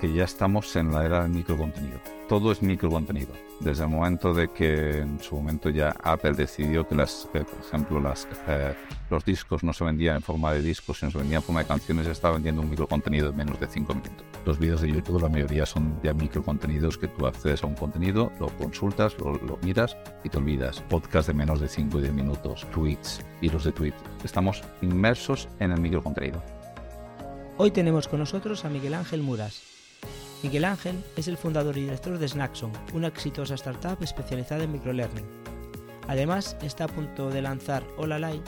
que ya estamos en la era del microcontenido. Todo es microcontenido. Desde el momento de que en su momento ya Apple decidió que, las, por ejemplo, eh, los discos no se vendían en forma de discos, sino se vendían en forma de canciones, estaba vendiendo un microcontenido de menos de 5 minutos. Los vídeos de YouTube, la mayoría son ya microcontenidos que tú accedes a un contenido, lo consultas, lo, lo miras y te olvidas. Podcast de menos de 5 y 10 minutos, tweets, hilos de tweets. Estamos inmersos en el microcontenido. Hoy tenemos con nosotros a Miguel Ángel Muras. Miguel Ángel es el fundador y director de Snackson, una exitosa startup especializada en microlearning. Además, está a punto de lanzar Olalai,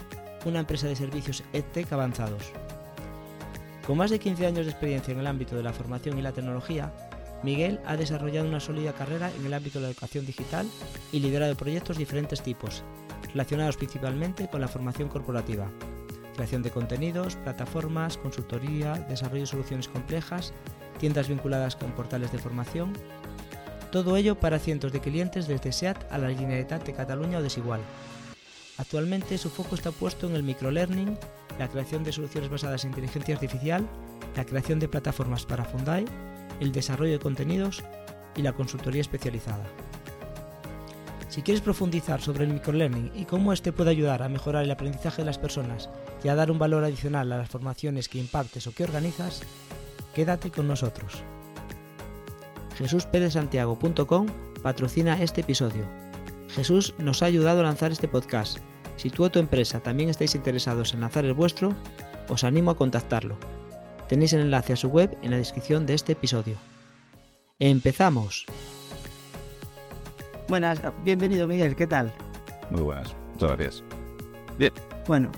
una empresa de servicios EdTech avanzados. Con más de 15 años de experiencia en el ámbito de la formación y la tecnología, Miguel ha desarrollado una sólida carrera en el ámbito de la educación digital y liderado proyectos de diferentes tipos, relacionados principalmente con la formación corporativa, creación de contenidos, plataformas, consultoría, desarrollo de soluciones complejas, tiendas vinculadas con portales de formación. Todo ello para cientos de clientes desde SEAT a la Generalitat de Cataluña o Desigual. Actualmente su foco está puesto en el microlearning, la creación de soluciones basadas en inteligencia artificial, la creación de plataformas para Fundai, el desarrollo de contenidos y la consultoría especializada. Si quieres profundizar sobre el microlearning y cómo este puede ayudar a mejorar el aprendizaje de las personas y a dar un valor adicional a las formaciones que impartes o que organizas, quédate con nosotros. JesúsPedesantiago.com patrocina este episodio. Jesús nos ha ayudado a lanzar este podcast. Si tú o tu empresa también estáis interesados en lanzar el vuestro, os animo a contactarlo. Tenéis el enlace a su web en la descripción de este episodio. ¡Empezamos! Buenas, bienvenido Miguel, ¿qué tal? Muy buenas, muchas gracias. Bien. Bueno,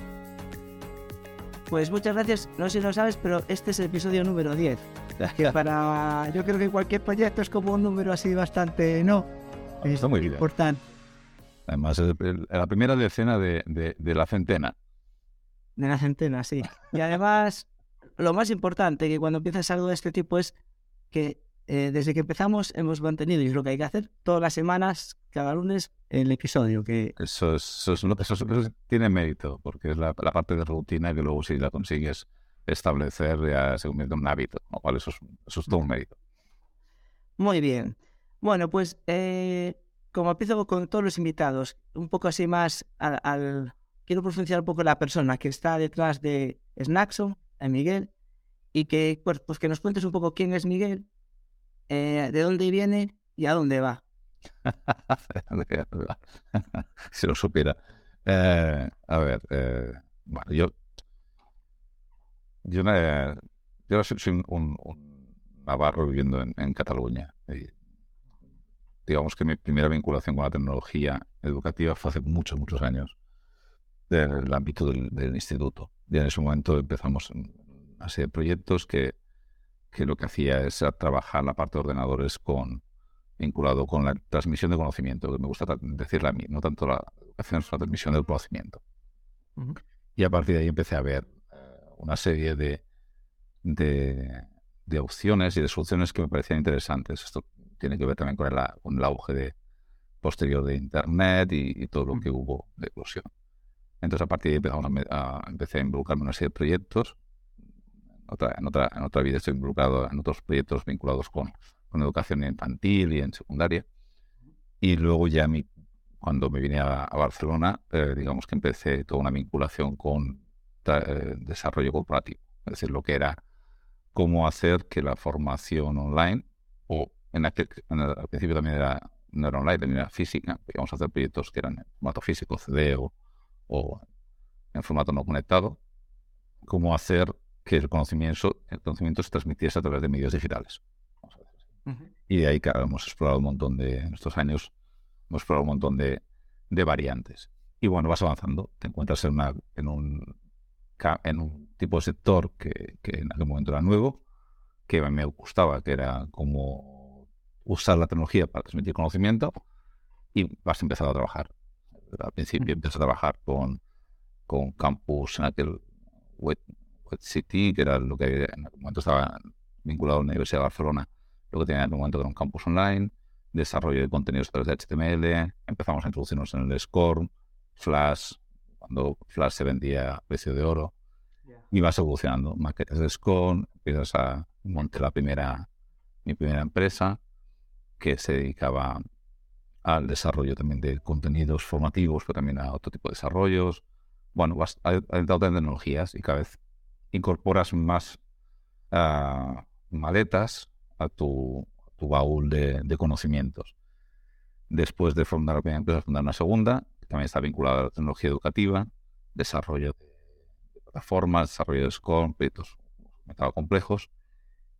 pues muchas gracias. No sé si lo sabes, pero este es el episodio número 10. Para, yo creo que cualquier proyecto es como un número así bastante, ¿no? Está muy bien. Importante. Además, es la primera decena de, de, de la centena. De la centena, sí. Y además, lo más importante que cuando empiezas algo de este tipo es que eh, desde que empezamos hemos mantenido, y es lo que hay que hacer, todas las semanas, cada lunes, el episodio. Que... Eso, es, eso, es, eso, eso tiene mérito, porque es la, la, parte de rutina que luego si la consigues establecer ya se convierte en un hábito, lo cual eso es, eso es todo un mérito. Muy bien. Bueno, pues eh, como empiezo con todos los invitados, un poco así más al, al... Quiero profundizar un poco la persona que está detrás de Snackson, a Miguel, y que, pues, pues que nos cuentes un poco quién es Miguel, eh, de dónde viene y a dónde va. si lo supiera. Eh, a ver, eh, bueno, yo, yo, yo soy un, un, navarro viviendo en, en Cataluña. Y digamos que mi primera vinculación con la tecnología educativa fue hace muchos, muchos años, del ámbito del, del instituto. Y en ese momento empezamos una serie de proyectos que que lo que hacía es trabajar la parte de ordenadores con vinculado con la transmisión de conocimiento, que me gusta decirle a mí, no tanto la educación, sino la transmisión del conocimiento. Uh -huh. Y a partir de ahí empecé a ver uh, una serie de, de, de, opciones y de soluciones que me parecían interesantes. Esto tiene que ver también con el, con el auge de, posterior de Internet y, y todo lo uh -huh. que hubo de eclosión. Entonces, a partir de ahí empecé a, a, empecé a involucrarme en una serie de proyectos otra, en, otra, en otra vida estoy involucrado en otros proyectos vinculados con, con educación infantil y en secundaria. Y luego ya mi, cuando me vine a, a Barcelona, eh, digamos que empecé toda una vinculación con eh, desarrollo corporativo. Es decir, lo que era cómo hacer que la formación online, o en aquel, en el, al principio también era, no era online, también era física, a hacer proyectos que eran en formato físico, CD o, o en formato no conectado, cómo hacer que el conocimiento, el conocimiento se transmitiese a través de medios digitales. Uh -huh. Y de ahí, claro, hemos explorado un montón de, en estos años, hemos explorado un montón de, de variantes. Y bueno, vas avanzando, te encuentras en, una, en, un, en un tipo de sector que, que en aquel momento era nuevo, que me gustaba, que era como usar la tecnología para transmitir conocimiento, y vas empezando a trabajar. Al principio empiezas a trabajar con, con campus en aquel web, City, que era lo que en aquel momento estaba vinculado a la Universidad de Barcelona, lo que tenía en aquel momento era un campus online, desarrollo de contenidos a través de HTML, empezamos a introducirnos en el SCORM, Flash, cuando Flash se vendía a precio de oro, yeah. y vas evolucionando, maquetas de SCORM, empiezas a montar la primera mi primera empresa que se dedicaba al desarrollo también de contenidos formativos, pero también a otro tipo de desarrollos. Bueno, vas adentrado en tecnologías y cada vez incorporas más ah, maletas a tu, baúl de, conocimientos. Después de fundar la primera empresa, fundar una segunda, que también está vinculada a la tecnología educativa, desarrollo de, plataformas, desarrollo de SCORM, proyectos complejos.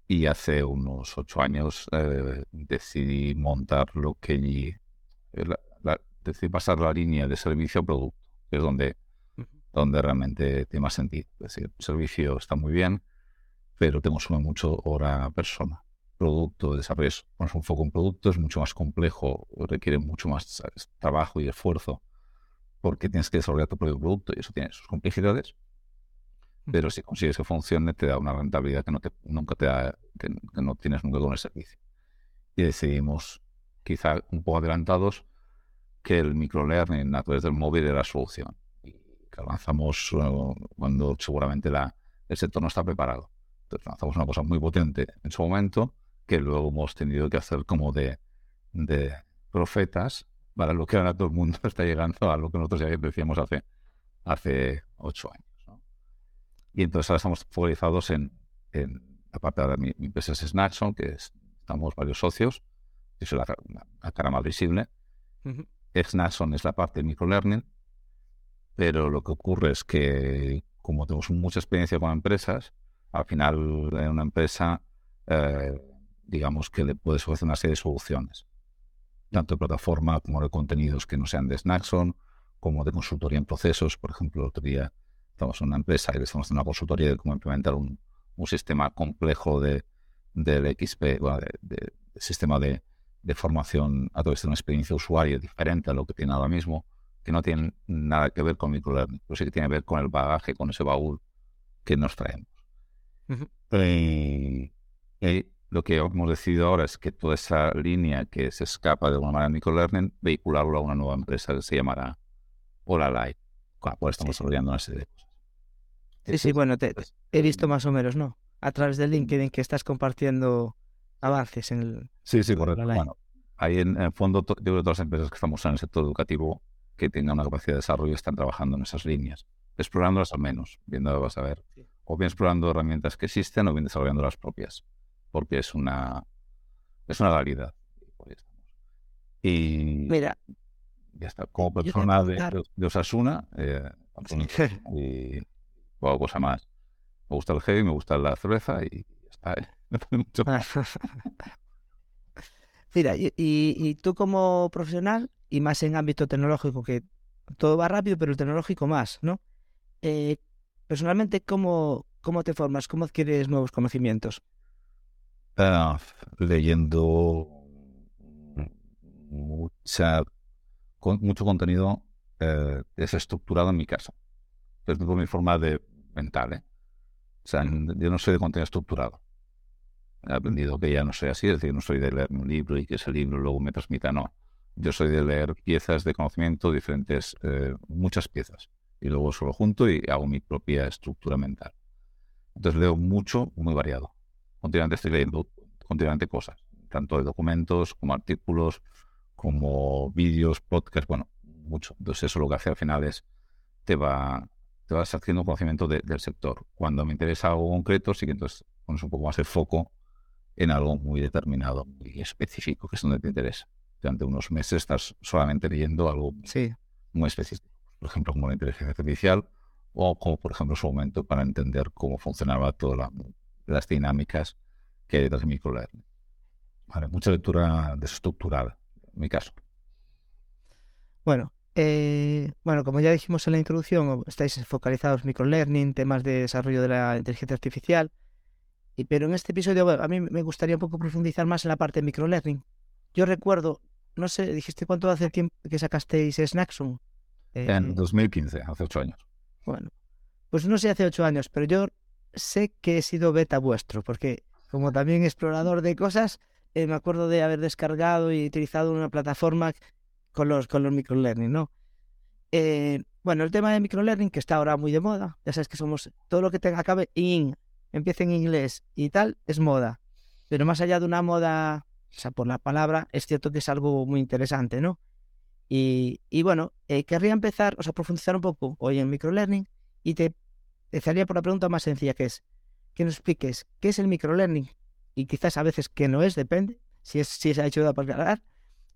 Y hace unos ocho años eh, decidí montar lo que decidí pasar la línea de servicio a producto, que es donde, donde realmente tiene más sentido. Es decir, el servicio está muy bien, pero te consume mucho hora persona. Producto, desarrollo, pones un foco en producto, es mucho más complejo, requiere mucho más trabajo y esfuerzo, porque tienes que desarrollar tu propio producto y eso tiene sus complejidades. Pero si consigues que funcione, te da una rentabilidad que no te, nunca te da, que no tienes nunca con el servicio. Y decidimos quizá un poco adelantados, que el microlearning a través del móvil era la solución. Que lanzamos eh, cuando seguramente la, el sector no está preparado. Entonces lanzamos una cosa muy potente en su momento, que luego hemos tenido que hacer como de, de profetas para lo que ahora todo el mundo está llegando a lo que nosotros ya decíamos hace, hace ocho años. Y entonces ahora estamos focalizados en, en aparte de mi, mi empresa es Snackson, que estamos varios socios, es la, la, cara más visible. Uh es la parte de microlearning, pero lo que ocurre es que como tenemos mucha experiencia con empresas, al final en una empresa, eh, digamos que le puedes ofrecer una serie de soluciones, tanto de plataforma como de contenidos que no sean de Snackson, como de consultoría en procesos. Por ejemplo, el otro día estamos en una empresa y le estamos haciendo una consultoría de cómo implementar un, sistema complejo de, del XP, bueno, de, sistema de, de formación a través de una experiencia usuaria diferente a lo que tiene ahora mismo, que no tiene nada que ver con microlearning, pero sí que tiene que ver con el bagaje, con ese baúl que nos traemos. y, lo que hemos decidido ahora es que toda esa línea que se escapa de alguna manera de microlearning, vehicularlo a una nueva empresa que se llamará Hola Live, con la cual estamos desarrollando una serie de cosas. Sí, sí, bueno, te, he visto más o menos, ¿no? A través del LinkedIn que estás compartiendo avances en el... Sí, sí, correcto. Bueno, hay en, el fondo, yo creo que todas las empresas que estamos en el sector educativo que tengan una capacidad de desarrollo están trabajando en esas líneas, explorándolas al menos, viendo, vas a ver, o bien explorando herramientas que existen o bien desarrollando las propias, porque es una, es una realidad. Y Mira, ya está, como persona de, de, Osasuna, eh, y poco cosa más. Me gusta el heavy, me gusta la cerveza y ya está. ¿eh? Mira, y, tú como profesional, y más en ámbito tecnológico, que todo va rápido, pero el tecnológico más, ¿no? Eh, personalmente, ¿cómo, ¿cómo te formas? ¿Cómo adquieres nuevos conocimientos? Leyendo mucha, con, mucho contenido eh, desestructurado en mi casa. Es mi forma de mental, ¿eh? O sea, yo no soy de contenido estructurado he aprendido que ya no soy así, es decir, no soy de leer un libro y que ese libro luego me transmita, no. Yo soy de leer piezas de conocimiento, diferentes, eh, muchas piezas, y luego solo junto y hago mi propia estructura mental. Entonces leo mucho, muy variado. Continuamente estoy leyendo continuamente cosas, tanto de documentos como artículos, como vídeos, podcasts, bueno, mucho. Entonces eso lo que hace al final es te va te vas haciendo conocimiento del sector. Cuando me interesa algo concreto, sí que entonces pones un poco más el foco en algo muy determinado, muy específico, que es donde te interesa. Durante unos meses estás solamente leyendo algo muy específico. Por ejemplo, como la inteligencia artificial o como, por ejemplo, su momento para entender cómo funcionaba todas las dinámicas que hay detrás de microlearning. Vale, mucha lectura desestructurada, en mi caso. Bueno, eh, bueno, como ya dijimos en la introducción, estáis focalizados en microlearning, temas de desarrollo de la inteligencia artificial pero en este episodio a mí me gustaría un poco profundizar más en la parte de microlearning. Yo recuerdo, no sé, dijiste cuánto hace tiempo que sacasteis Snackson. en 2015, eh, hace ocho años. Bueno, pues no sé hace ocho años, pero yo sé que he sido beta vuestro, porque como también explorador de cosas, eh, me acuerdo de haber descargado y utilizado una plataforma con los, con los microlearning, ¿no? Eh, bueno, el tema de microlearning, que está ahora muy de moda, ya sabes que somos todo lo que tenga acabe in empieza en inglés y tal, es moda. Pero más allá de una moda, o sea, por la palabra, es cierto que es algo muy interesante, ¿no? Y, bueno, eh, querría empezar, o sea, profundizar un poco hoy en microlearning y te empezaría por la pregunta más sencilla que es que nos expliques qué es el microlearning y quizás a veces qué no es, depende, si, es, si se ha hecho para aclarar,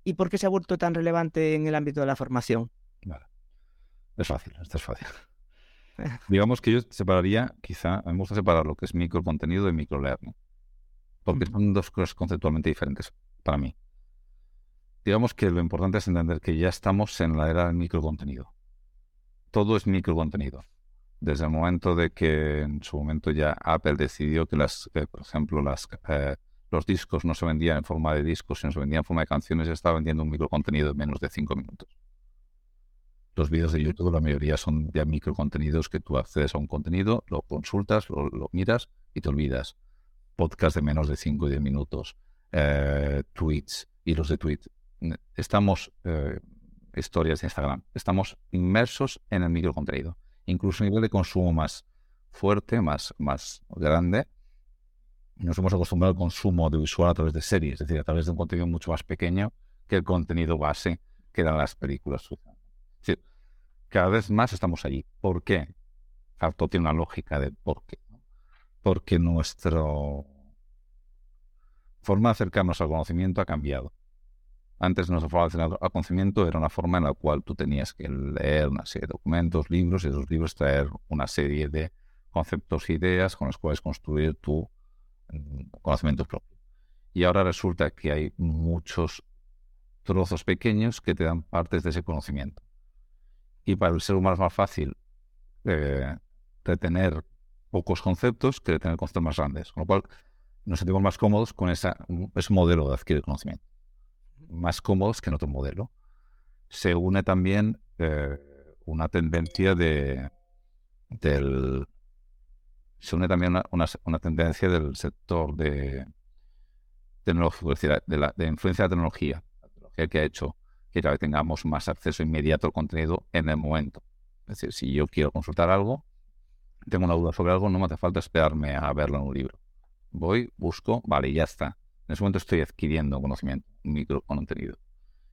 y por qué se ha vuelto tan relevante en el ámbito de la formación. Es fácil, esto es fácil. Digamos que yo separaría, quizá, me gusta separar lo que es microcontenido de microlearning, porque son dos cosas conceptualmente diferentes para mí. Digamos que lo importante es entender que ya estamos en la era del microcontenido. Todo es microcontenido. Desde el momento de que en su momento ya Apple decidió que, las, por ejemplo, las, eh, los discos no se vendían en forma de discos, sino se vendían en forma de canciones, ya estaba vendiendo un microcontenido de menos de cinco minutos. Los vídeos de YouTube, la mayoría son ya microcontenidos que tú accedes a un contenido, lo consultas, lo, miras y te olvidas. Podcast de menos de 5 y 10 minutos, eh, tweets, hilos de tweet. Estamos, eh, historias de Instagram, estamos inmersos en el microcontenido. Incluso a nivel de consumo más fuerte, más, más grande, nos hemos acostumbrado al consumo audiovisual a través de series, es decir, a través de un contenido mucho más pequeño que el contenido base que dan las películas decir, cada vez más estamos allí. ¿Por qué? Harto tiene una lógica de por qué. Porque nuestra forma de acercarnos al conocimiento ha cambiado. Antes nuestra forma al conocimiento era una forma en la cual tú tenías que leer una serie de documentos, libros, y esos libros traer una serie de conceptos e ideas con los cuales construir tu mm, conocimiento propio. Y ahora resulta que hay muchos trozos pequeños que te dan partes de ese conocimiento y para el ser humano es más fácil eh, retener pocos conceptos que retener conceptos más grandes, con lo cual nos sentimos más cómodos con esa, ese modelo de adquirir conocimiento, más cómodos que en otro modelo. Se une también eh, una tendencia de del se une también una, una, tendencia del sector de decir, de, la, de influencia de la tecnología, la tecnología que ha hecho que tengamos más acceso inmediato al contenido en el momento. Es decir, si yo quiero consultar algo, tengo una duda sobre algo, no me hace falta esperarme a verlo en un libro. Voy, busco, vale, ya está. En ese momento estoy adquiriendo conocimiento, micro contenido.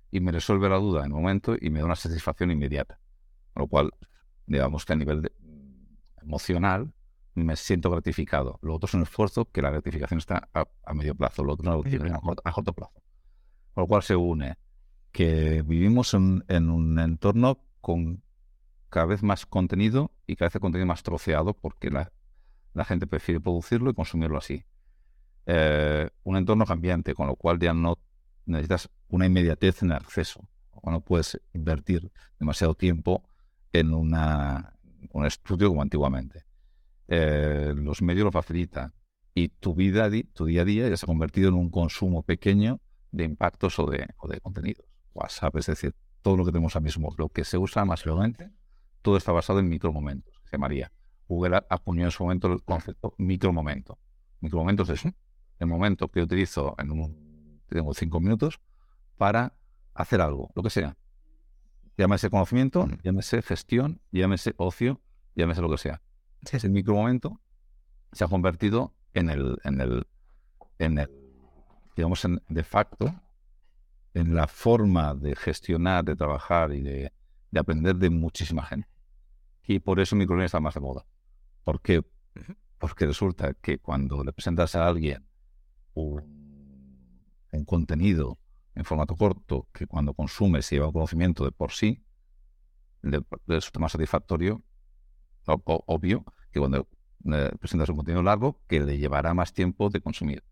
Y me resuelve la duda en el momento y me da una satisfacción inmediata. Con lo cual, digamos que a nivel emocional me siento gratificado. Lo otro es un esfuerzo que la gratificación está a, medio plazo, lo otro es una a corto, a corto plazo. Con lo cual se une que vivimos en, un entorno con cada vez más contenido y cada vez el contenido más troceado porque la, gente prefiere producirlo y consumirlo así. Eh, un entorno cambiante, con lo cual ya no necesitas una inmediatez en el acceso, o no puedes invertir demasiado tiempo en una, un estudio como antiguamente. Eh, los medios lo facilitan y tu vida, tu día a día ya se ha convertido en un consumo pequeño de impactos o de, o de contenidos. WhatsApp, es decir, todo lo que tenemos ahora mismo, lo que se usa masivamente, todo está basado en micromomentos, se llamaría. Google acuñó en su momento el concepto micromomento. Micromomentos es el momento que utilizo en un, tengo cinco minutos para hacer algo, lo que sea. Llámese conocimiento, llámese gestión, llámese ocio, llámese lo que sea. Ese micromomento se ha convertido en el, en el, en el digamos, en, de facto, en la forma de gestionar, de trabajar y de, aprender de muchísima gente. Y por eso microlearning está más de moda. ¿Por qué? Porque resulta que cuando le presentas a alguien un, contenido en formato corto que cuando consume se lleva un conocimiento de por sí, le, resulta más satisfactorio, obvio, que cuando le presentas un contenido largo que le llevará más tiempo de consumir.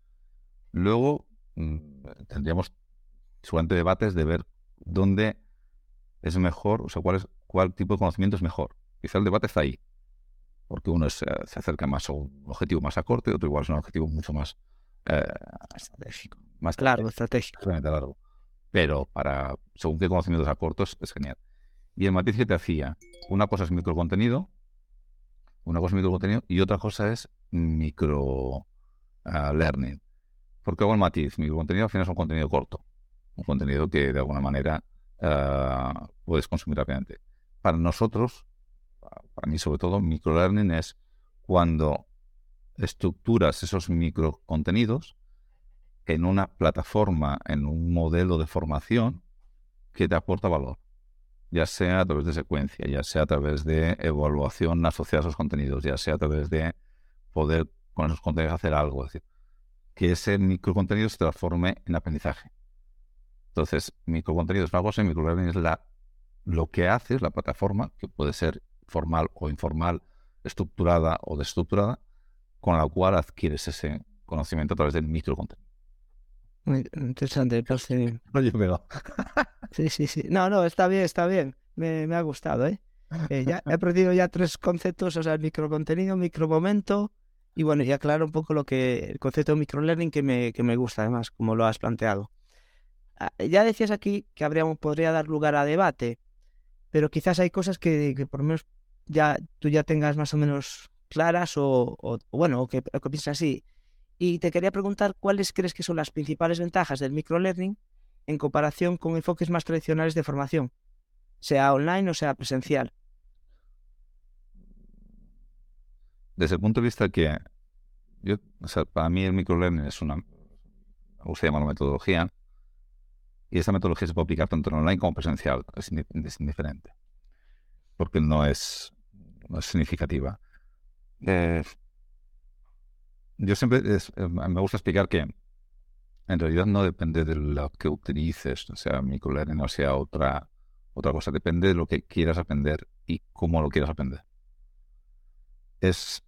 Luego mm, tendríamos seguramente debates de ver dónde es mejor, o sea, cuál, es, cuál tipo de conocimiento es mejor. Quizá el debate está ahí, porque uno se acerca más a un objetivo más a corto y otro igual es un objetivo mucho más eh, estratégico. Más claro, estratégico. largo. Pero para, según qué conocimientos a cortos, es genial. Y el matiz que te hacía, una cosa es microcontenido, una cosa es microcontenido y otra cosa es micro ah, learning. Porque hago el matiz, microcontenido al final es un contenido corto un contenido que de alguna manera eh, puedes consumir rápidamente. Para nosotros, para mí sobre todo, microlearning es cuando estructuras esos microcontenidos en una plataforma, en un modelo de formación que te aporta valor, ya sea a través de secuencia, ya sea a través de evaluación asociada a esos contenidos, ya sea a través de poder con esos contenidos hacer algo, es decir, que ese microcontenido se transforme en aprendizaje. Entonces, microcontenido es una cosa y microlearning es la, lo que hace la plataforma, que puede ser formal o informal, estructurada o desestructurada, con la cual adquieres ese conocimiento a través del microcontenido. Muy interesante, pues, sí. Oye, pero... sí, sí, sí. No, no, está bien, está bien. Me, me ha gustado, ¿eh? Eh, ya he aprendido ya tres conceptos, o sea, el microcontenido, micromomento y bueno, ya claro un poco lo que el concepto de microlearning que me, que me gusta además, como lo has planteado. Ah, ya decías aquí que habríamos, podría dar lugar a debate, pero quizás hay cosas que, que por lo menos ya tú ya tengas más o menos claras o, bueno, o que, piensas así. Y te quería preguntar cuáles crees que son las principales ventajas del microlearning en comparación con enfoques más tradicionales de formación, sea online o sea presencial. desde el punto de vista que yo, o sea, para mí el microlearning es una, metodología, y esa metodología se puede aplicar tanto en online como presencial, es, indiferente, porque no es, no es significativa. Eh, yo siempre eh, me gusta explicar que en realidad no depende de lo que utilices, o sea microlearning o sea otra, otra cosa, depende de lo que quieras aprender y cómo lo quieras aprender. Es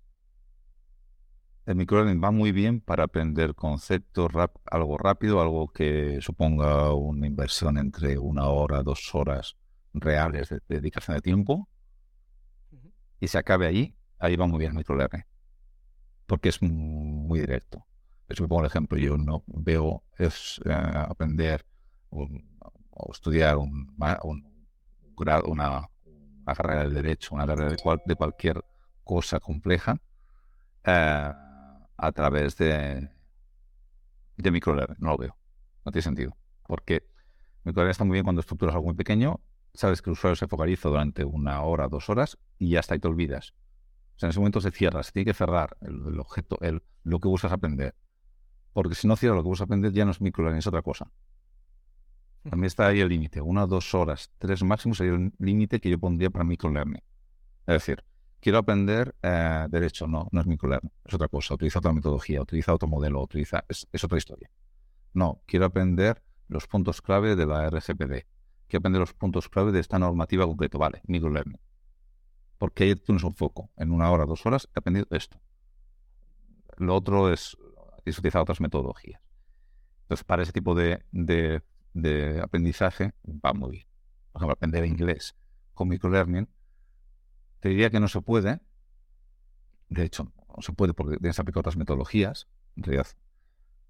el microlearning va muy bien para aprender conceptos, algo rápido, algo que suponga una inversión entre una hora, dos horas reales de, dedicación de tiempo y se acabe ahí, ahí va muy bien el microlearning, porque es muy directo. Eso me pongo el ejemplo, yo no veo es eh, aprender o estudiar un, grado, una, carrera de derecho, una carrera de, de cualquier cosa compleja. Eh, a través de, de microlearning. No lo veo. No tiene sentido. Porque microlearning está muy bien cuando estructuras algo muy pequeño, sabes que el usuario se focaliza durante una hora, dos horas y ya está, y te olvidas. O sea, en ese momento se cierra, se tiene que cerrar el, objeto, el, lo que buscas aprender. Porque si no cierra lo que buscas aprender, ya no es microlearning, es otra cosa. También está ahí el límite. Una, dos horas, tres máximo sería el límite que yo pondría para microlearning. Es decir, quiero aprender eh, derecho, no, no es microlearning, es otra cosa, utiliza otra metodología, utiliza otro modelo, utiliza, es, otra historia. No, quiero aprender los puntos clave de la RGPD, quiero aprender los puntos clave de esta normativa concreta, vale, microlearning. Porque ahí tienes un foco, en una hora, dos horas, he aprendido esto. Lo otro es, utilizar otras metodologías. Entonces, para ese tipo de, de, de aprendizaje va muy bien. Por ejemplo, aprender inglés con microlearning te diría que no se puede. De hecho, no se puede porque tienes que aplicar otras metodologías, en realidad.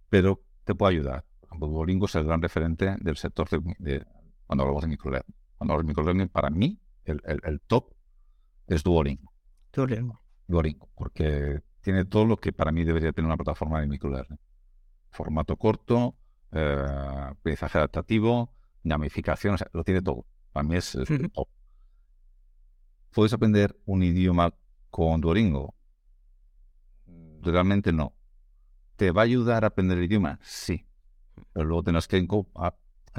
Pero te puede ayudar. Por ejemplo, Duolingo es el gran referente del sector de, cuando hablamos de microlearning. Cuando hablamos de microlearning, para mí, el, top es Duolingo. Duolingo. Duolingo, porque tiene todo lo que para mí debería tener una plataforma de microlearning. Formato corto, eh, aprendizaje adaptativo, gamificación, o sea, lo tiene todo. Para mí es, es top. ¿Puedes aprender un idioma con Duolingo? Realmente no. ¿Te va a ayudar a aprender el idioma? Sí. Pero luego tendrás que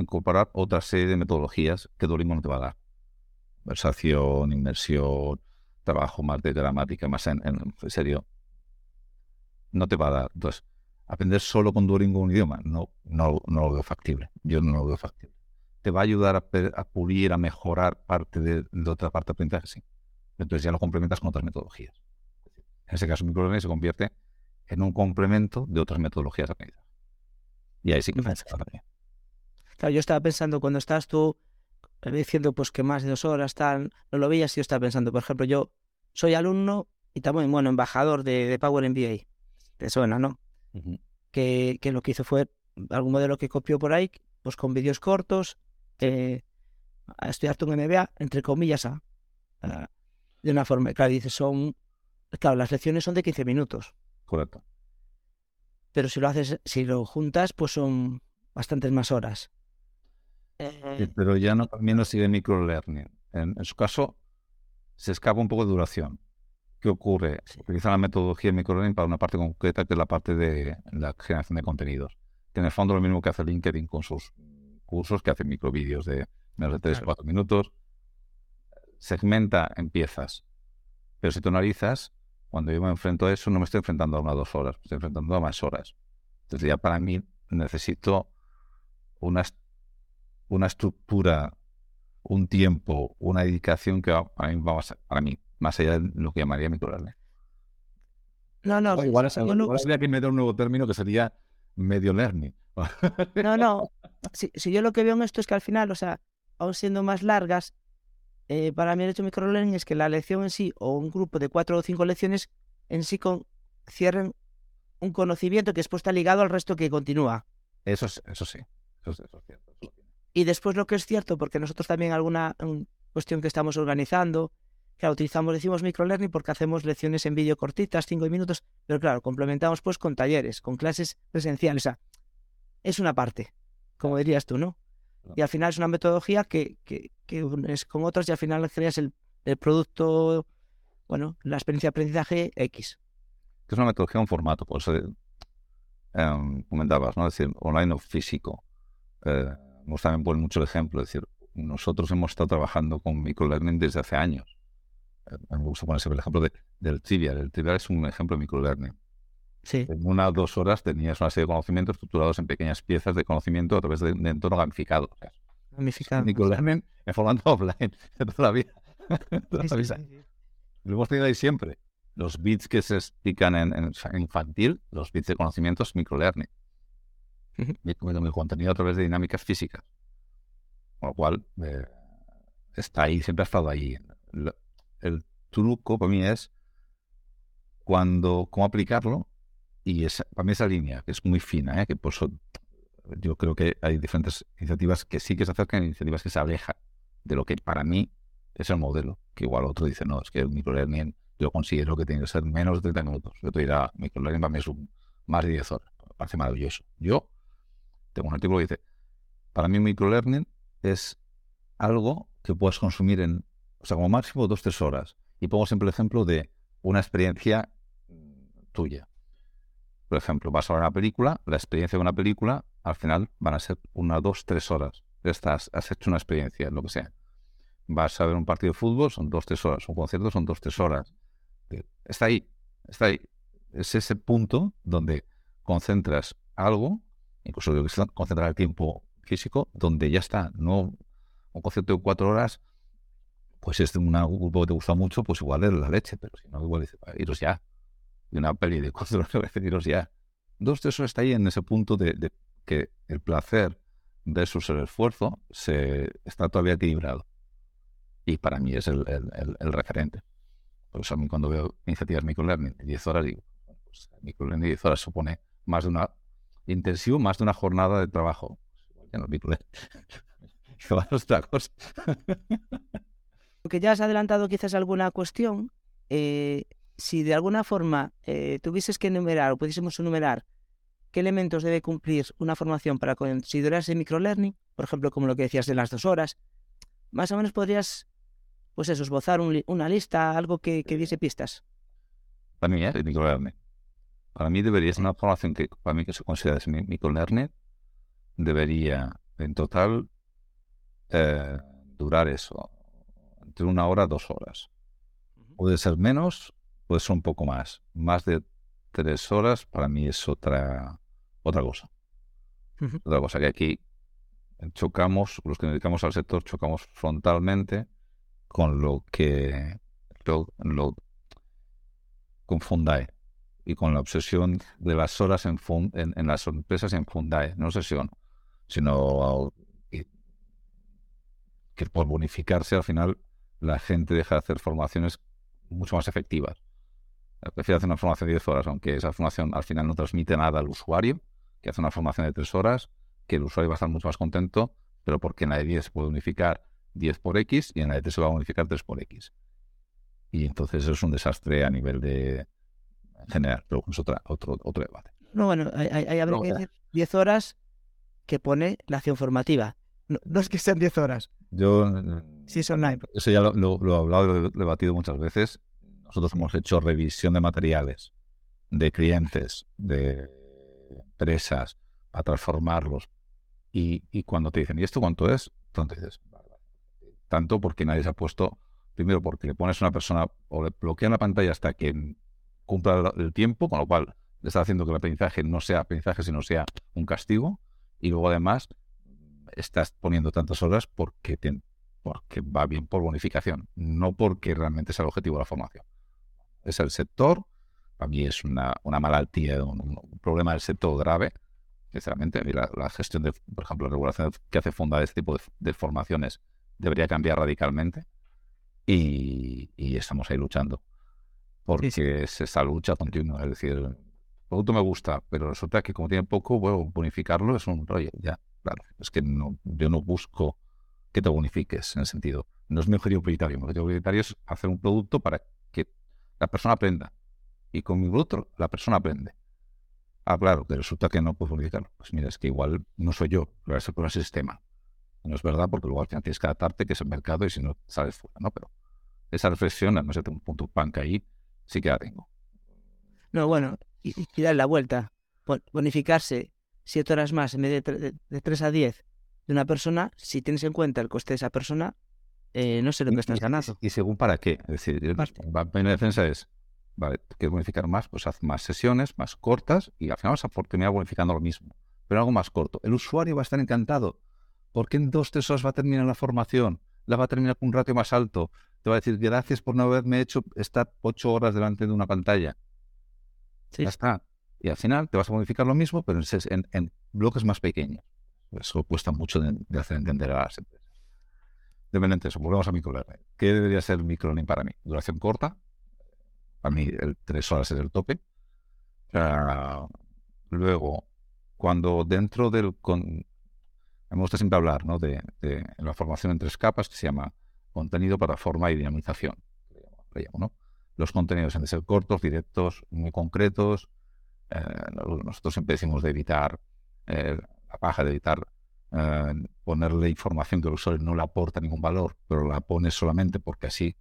incorporar otra serie de metodologías que Duolingo no te va a dar. Conversación, inmersión, trabajo más de gramática, más en, serio. No te va a dar. Entonces, aprender solo con Duolingo un idioma, no, no, no lo veo factible. Yo no lo veo factible te va a ayudar a, pulir, a mejorar parte de, otra parte de aprendizaje, sí. Entonces ya lo complementas con otras metodologías. En ese caso, microlearning se convierte en un complemento de otras metodologías de aprendizaje. Y ahí sí que funciona Claro, yo estaba pensando cuando estás tú eh, diciendo pues que más de dos horas tal, no lo veías, yo estaba pensando, por ejemplo, yo soy alumno y también, bueno, embajador de, Power MBA. Te suena, ¿no? que, que, lo que hizo fue algún modelo que copió por ahí, pues con vídeos cortos, eh, a estudiar tu MBA, entre comillas, a, de una forma. Claro, dices, son. Claro, las lecciones son de 15 minutos. Correcto. Pero si lo haces, si lo juntas, pues son bastantes más horas. Eh, pero ya no, también sigue microlearning. En, en su caso, se escapa un poco de duración. ¿Qué ocurre? Utiliza la metodología de microlearning para una parte concreta, que es la parte de la generación de contenidos. que en el fondo lo mismo que hace LinkedIn con sus cursos, que hace microvídeos de menos de 3 o 4 minutos. Segmenta en piezas. Pero si tú analizas, cuando yo me enfrento a eso, no me estoy enfrentando a una o dos horas, me estoy enfrentando a más horas. Entonces ya para mí necesito una, una estructura, un tiempo, una dedicación que para mí, va más, para mí, más allá de lo que llamaría microlearning. No, no. O igual, habría que meter un nuevo término que sería medio learning. No, no. Si, si, yo lo que veo en esto es que al final, o sea, aún siendo más largas, eh, para mí el hecho de microlearning es que la lección en sí, o un grupo de cuatro o cinco lecciones, en sí con, cierren un conocimiento que después está ligado al resto que continúa. Eso, eso sí, eso, eso es cierto. Eso y después lo que es cierto, porque nosotros también alguna um, cuestión que estamos organizando, claro, utilizamos, decimos microlearning porque hacemos lecciones en vídeo cortitas, cinco minutos, pero claro, complementamos pues con talleres, con clases presenciales. O sea, es una parte, como dirías tú, ¿no? Y al final es una metodología que, que, que es con otras y al final creas el, el producto, bueno, la experiencia de aprendizaje X. Es una metodología, un formato, por eso eh, comentabas, ¿no? Es decir, online o físico. Eh, me también poner mucho el ejemplo, es decir, nosotros hemos estado trabajando con microlearning desde hace años. Eh, me gusta poner el ejemplo de, del Trivial. El Trivial es un ejemplo de microlearning. Sí. En una o dos horas tenías una serie de conocimientos estructurados en pequeñas piezas de conocimiento a través de, de entorno gamificado. O sea, Gamificado. microlearning en formato offline de toda la vida. toda la vida. Lo hemos tenido ahí siempre. Los bits que se explican en, en infantil, los bits de conocimientos, microlearning. Mi, mi, contenido a través de dinámicas físicas. Con lo cual, eh, está ahí, siempre ha estado ahí. El, el truco para mí es cuando, cómo aplicarlo y esa, para mí esa línea, que es muy fina, ¿eh? que por eso yo creo que hay diferentes iniciativas que sí que se acercan, iniciativas que se alejan de lo que para mí es el modelo, que igual otro dice, no, es que el microlearning yo considero que tiene que ser menos de 30 minutos. Yo te dirá, microlearning para mí es un, más de 10 horas. Me parece maravilloso. Yo tengo un artículo que dice, para mí microlearning es algo que puedes consumir en, o sea, como máximo dos, tres horas. Y pongo siempre el ejemplo de una experiencia tuya. Por ejemplo, vas a ver una película, la experiencia de una película, al final van a ser una, dos, tres horas. Estás, has hecho una experiencia, lo que sea. Vas a ver un partido de fútbol, son dos, tres horas. Un concierto son dos, tres horas. Está ahí, está ahí. Es ese punto donde concentras algo, incluso concentrar el tiempo físico, donde ya está. No un concierto de cuatro horas, pues es de un grupo que te gusta mucho, pues igual es la leche, pero si no, igual dice, iros ya. De una peli de cuatro horas, iros ya. Dos, tres horas está ahí en ese punto de, de que el placer versus el esfuerzo se está todavía equilibrado. Y para mí es el, el, el, el referente. Por eso a mí cuando veo iniciativas microlearning de 10 horas, digo, pues microlearning de 10 horas supone más de una intensivo, más de una jornada de trabajo. Ya no microlearning. otra cosa. Porque ya has adelantado quizás alguna cuestión. Eh, si de alguna forma eh, tuvieses que enumerar o pudiésemos enumerar qué elementos debe cumplir una formación para considerarse microlearning, por ejemplo, como lo que decías de las dos horas, más o menos podrías, pues eso, esbozar un, una lista, algo que, que, diese pistas. Para mí, ¿eh? Microlearning. Para mí debería ser una formación que, para mí, que se considera microlearning, debería, en total, eh, durar eso, entre una hora, dos horas. Puede ser menos, puede ser un poco más. Más de tres horas para mí es otra, otra cosa. Uh -huh. Otra cosa que aquí chocamos, los que nos dedicamos al sector, chocamos frontalmente con lo que lo, lo con Fundae y con la obsesión de las horas en, fund, en, las empresas en Fundae, no obsesión, sino que por bonificarse al final la gente deja de hacer formaciones mucho más efectivas. Prefiero hacer una formación de 10 horas, aunque esa formación al final no transmite nada al usuario, que hace una formación de 3 horas, que el usuario va a estar mucho más contento, pero porque en la de 10 se puede unificar 10 por X y en la de 3 se va a unificar 3 por X. Y entonces es un desastre a nivel de general, pero es otra, otro, otro debate. No, bueno, hay, hay, habría no, que decir 10 horas que pone la acción formativa. No, no, es que sean 10 horas. Yo. Sí, son 9. Eso ya lo, lo, lo he hablado, lo he debatido muchas veces. Nosotros hemos hecho revisión de materiales de clientes, de empresas, a transformarlos. Y, y, cuando te dicen, ¿y esto cuánto es? Entonces dices, tanto porque nadie se ha puesto, primero porque le pones a una persona o le bloquean la pantalla hasta que cumpla el tiempo, con lo cual le está haciendo que el aprendizaje no sea aprendizaje, sino sea un castigo. Y luego además estás poniendo tantas horas porque, porque va bien por bonificación, no porque realmente sea el objetivo de la formación. Es el sector, para mí es una, una malaltía, un, problema del sector grave, sinceramente. La, la, gestión de, por ejemplo, la regulación que hace Fonda de este tipo de, formaciones debería cambiar radicalmente y, estamos ahí luchando. Porque es esa lucha continua, es decir, el producto me gusta, pero resulta que como tiene poco, bueno, bonificarlo es un rollo, ya. Claro, es que no, yo no busco que te bonifiques en el sentido. No es mi objetivo prioritario. Mi objetivo prioritario es hacer un producto para que la persona aprenda. Y con mi producto la persona aprende. Ah, claro, que resulta que no puedo bonificarlo. Pues mira, es que igual no soy yo, pero es el sistema. No es verdad, porque luego al final tienes que adaptarte, que es el mercado, y si no, sales fuera, ¿no? Pero esa reflexión, no sé, un punto punk ahí, sí que la tengo. No, bueno, y, y dar la vuelta. Bonificarse siete horas más en vez de, de, 3 a 10 de una persona, si tienes en cuenta el coste de esa persona, eh, no sé lo que estás ganando. Y, según para qué. Es decir, mi defensa es, vale, quieres bonificar más, pues haz más sesiones, más cortas, y al final vas a terminar bonificando lo mismo, pero algo más corto. El usuario va a estar encantado, porque en dos, tres horas va a terminar la formación, la va a terminar con un ratio más alto, te va a decir gracias por no haberme hecho estar ocho horas delante de una pantalla. Ya está. Y al final te vas a modificar lo mismo, pero en, bloques más pequeños. Eso cuesta mucho de, hacer entender a las empresas. Dependiente de eso, volvemos a microlearning. ¿Qué debería ser microlearning para mí? Duración corta. Para mí, el tres horas es el tope. luego, cuando dentro del... Con, me gusta siempre hablar ¿no? de, la formación en tres capas que se llama contenido, plataforma y dinamización. Los contenidos deben ser cortos, directos, muy concretos, eh, nosotros siempre decimos de evitar eh, la paja, de evitar eh, ponerle información que el usuario no le aporta ningún valor, pero la pones solamente porque así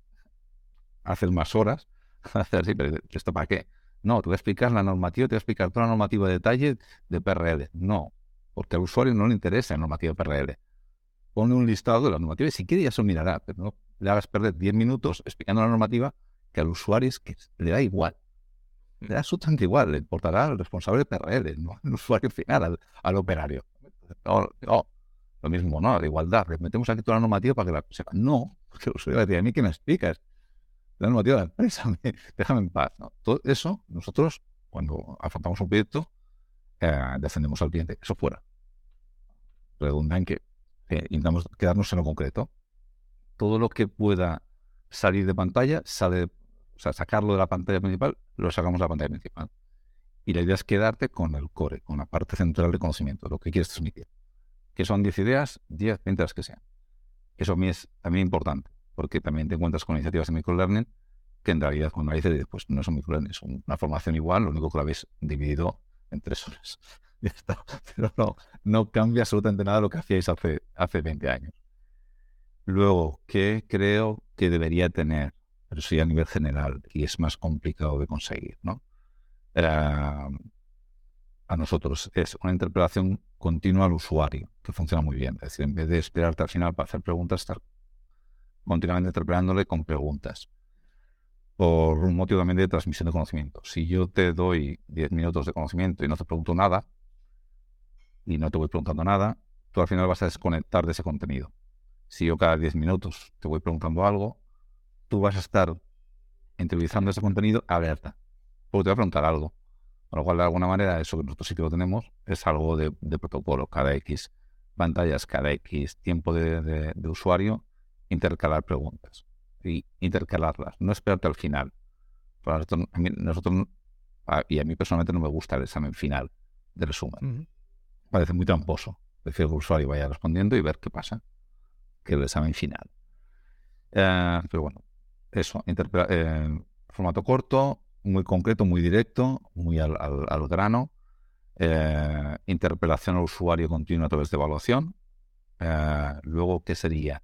haces más horas. así, pero ¿esto para qué? No, te voy a explicar la normativa, te voy a explicar toda la normativa de detalle de PRL. No, porque al usuario no le interesa la normativa de PRL. Pone un listado de la normativa y si quiere ya se mirará, pero no le hagas perder 10 minutos explicando la normativa que al usuario es que le da igual le da absolutamente igual, le importará al responsable de PRL, no al usuario final, al, operario. lo mismo, ¿no? La igualdad, le metemos aquí toda la normativa para que la sepa. No, porque el usuario va a decir, a mí que me explicas la normativa de la empresa, déjame en paz. Todo eso, nosotros, cuando afrontamos un proyecto, eh, defendemos al cliente, eso fuera. Redunda en que intentamos quedarnos en lo concreto. Todo lo que pueda salir de pantalla sacarlo de la pantalla principal, lo sacamos de la pantalla principal. Y la idea es quedarte con el core, con la parte central de conocimiento, lo que quieres transmitir. Que son 10 ideas, 10, 20 las que sean. Eso a mí es también importante, porque también te encuentras con iniciativas de microlearning que en realidad cuando dices, pues no son microlearning, son una formación igual, lo único que lo habéis dividido en tres horas. ya está. Pero no, no cambia absolutamente nada lo que hacíais hace, hace 20 años. Luego, ¿qué creo que debería tener pero sí a nivel general y es más complicado de conseguir, ¿no? a nosotros es una interpelación continua al usuario, que funciona muy bien. Es decir, en vez de esperarte al final para hacer preguntas, estar continuamente interpelándole con preguntas. Por un motivo también de transmisión de conocimiento. Si yo te doy 10 minutos de conocimiento y no te pregunto nada, y no te voy preguntando nada, tú al final vas a desconectar de ese contenido. Si yo cada 10 minutos te voy preguntando algo, tú vas a estar interiorizando ese contenido alerta, porque te va a preguntar algo. Con lo cual, de alguna manera, eso que nosotros sí que lo tenemos es algo de, protocolo. Cada X pantallas, cada X tiempo de, usuario, intercalar preguntas y intercalarlas. No esperarte al final. Nosotros, a y a mí personalmente no me gusta el examen final de resumen. Parece muy tramposo. Decir que el usuario vaya respondiendo y ver qué pasa. Que el examen final. Eh, pero bueno, eso, eh, formato corto, muy concreto, muy directo, muy al, grano. Eh, interpelación al usuario continua a través de evaluación. Luego, ¿qué sería?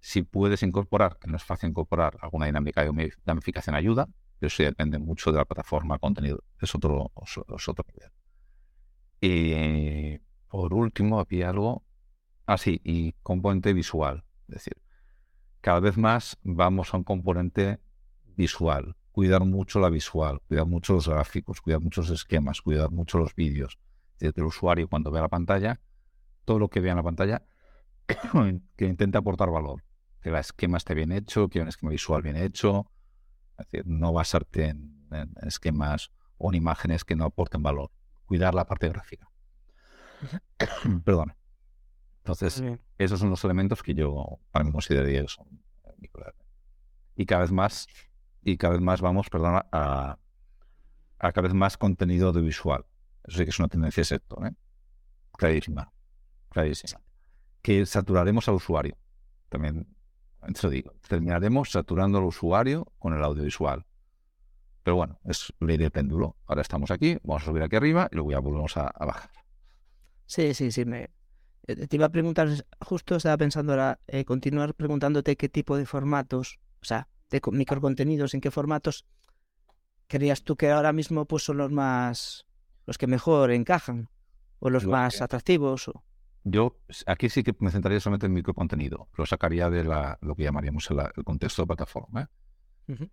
Si puedes incorporar, que no es fácil incorporar alguna dinámica de gamificación ayuda, pero eso depende mucho de la plataforma contenido. Es otro, es otro nivel. Y por último, había algo. Ah, sí, y componente visual. Es decir, cada vez más vamos a un componente visual. Cuidar mucho la visual, cuidar mucho los gráficos, cuidar muchos esquemas, cuidar mucho los vídeos. Es decir, el usuario cuando ve la pantalla, todo lo que vea en la pantalla, que intente aportar valor. Que el esquema esté bien hecho, que haya un esquema visual bien hecho. Es decir, no basarte en esquemas o en imágenes que no aporten valor. Cuidar la parte gráfica. Perdón. Entonces, esos son los elementos que yo para mí consideraría que son Y cada vez más, y cada vez más vamos, perdona, a, a cada vez más contenido audiovisual. Eso sí que es una tendencia de sector, ¿eh? Clarísima. Clarísima. Que saturaremos al usuario. También, eso digo, terminaremos saturando al usuario con el audiovisual. Pero bueno, es ley del péndulo. Ahora estamos aquí, vamos a subir aquí arriba y luego ya volvemos a, a bajar. Sí, sí, sí. Me... eh, Te iba a preguntar, justo estaba pensando ahora, eh, continuar preguntándote qué tipo de formatos, o sea, de co- microcontenidos, en qué formatos creías tú que ahora mismo pues son los más, los que mejor encajan, o los Lo más que- atractivos. O... Yo aquí sí que me centraría solamente en microcontenido. Lo sacaría de la, lo que llamaríamos el, el contexto de plataforma. ¿eh?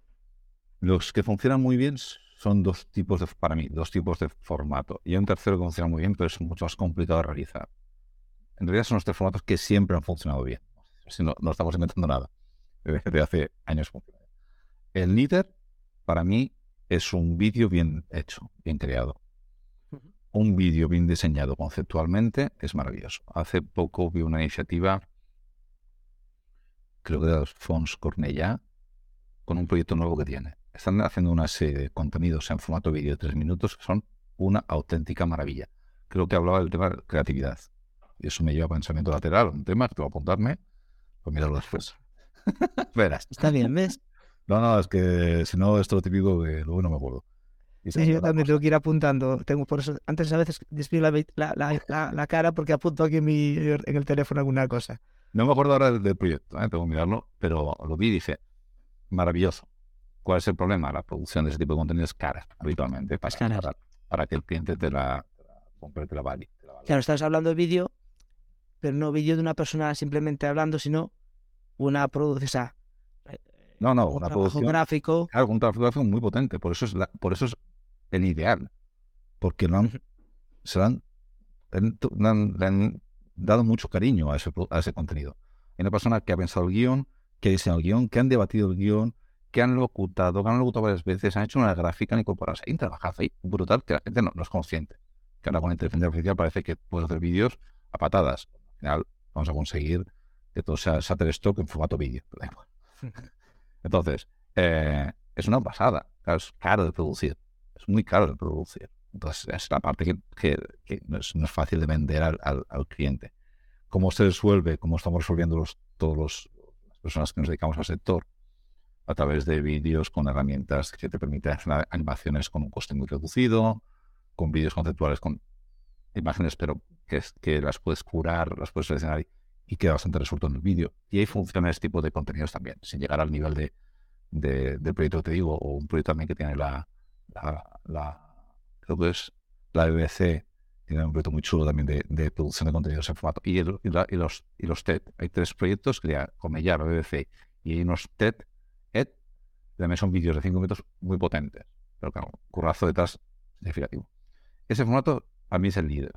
Los que funcionan muy bien son dos tipos de, para mí, dos tipos de formato. Y hay un tercero que funciona muy bien, pero es mucho más complicado de realizar. En realidad son los tres formatos que siempre han funcionado bien. Si no, no estamos inventando nada. Desde hace años. El Niter, para mí, es un vídeo bien hecho, bien creado. Un vídeo bien diseñado conceptualmente es maravilloso. Hace poco vi una iniciativa, creo que de Alphonse Cornellá, con un proyecto nuevo que tiene. Están haciendo una serie de contenidos en formato vídeo de tres minutos que son una auténtica maravilla. Creo que hablaba del tema de creatividad. Y eso me lleva a pensamiento lateral, un tema que tengo que apuntarme, pues mirarlo después. Verás. Está bien, ¿ves? No, no, es que si no, es todo típico que luego no me acuerdo. Sí, yo también cosa. tengo que ir apuntando. Tengo por eso, antes a veces desvío la, la, la, la- la cara porque apunto aquí en, mi, en el teléfono alguna cosa. No me acuerdo ahora del, del proyecto, ¿eh? tengo que mirarlo, pero lo vi y dije, maravilloso. ¿Cuál es el problema? La producción de ese tipo de contenido es cara, habitualmente, para, Es cara. para, para que el cliente te la, compre, te la valide. valide. Claro, estás hablando de vídeo, pero no vídeo de una persona simplemente hablando, sino una producción, o sea, No, no, un una trabajo producción, gráfico. claro, un trabajo gráfico muy potente, por eso es, la- por eso es el ideal, porque lo han, se lo han, le han, le han- le han dado mucho cariño a ese, a ese contenido. Hay una persona que ha pensado el guion, que ha diseñado el guion, que han debatido el guion, que han locutado, que han locutado varias veces, han hecho una gráfica, han incorporado. O sea, Hay un trabajazo ahí brutal que la gente no, no es consciente. Que ahora con la inteligencia artificial parece que puedes hacer vídeos a patadas. Al final vamos a conseguir que todo sea Shutterstock en formato vídeo. Entonces, eh, es una pasada. Claro, es caro de producir. Es muy caro de producir. Entonces, es la parte que, que- que no, es, no es fácil de vender al, al- al cliente. ¿Cómo se resuelve? ¿Cómo estamos resolviendo los, todos los, las personas que nos dedicamos al sector? A través de vídeos con herramientas que te permiten hacer animaciones con un coste muy reducido, con vídeos conceptuales con imágenes, pero que, es- que las puedes curar, las puedes seleccionar y, queda bastante resuelto en el vídeo. Y ahí funciona este tipo de contenidos también, sin llegar al nivel de, de- del proyecto que te digo, o un proyecto también que tiene la, creo que es la BBC, tiene un proyecto muy chulo también de, producción de contenidos en formato. Y, el- y la- y los, y los TED, hay tres proyectos que ya, Comellar, la BBC, y hay unos TED, también son vídeos de 5 minutos muy potentes, pero claro, currazo detrás significativo. Ese formato a mí es el líder,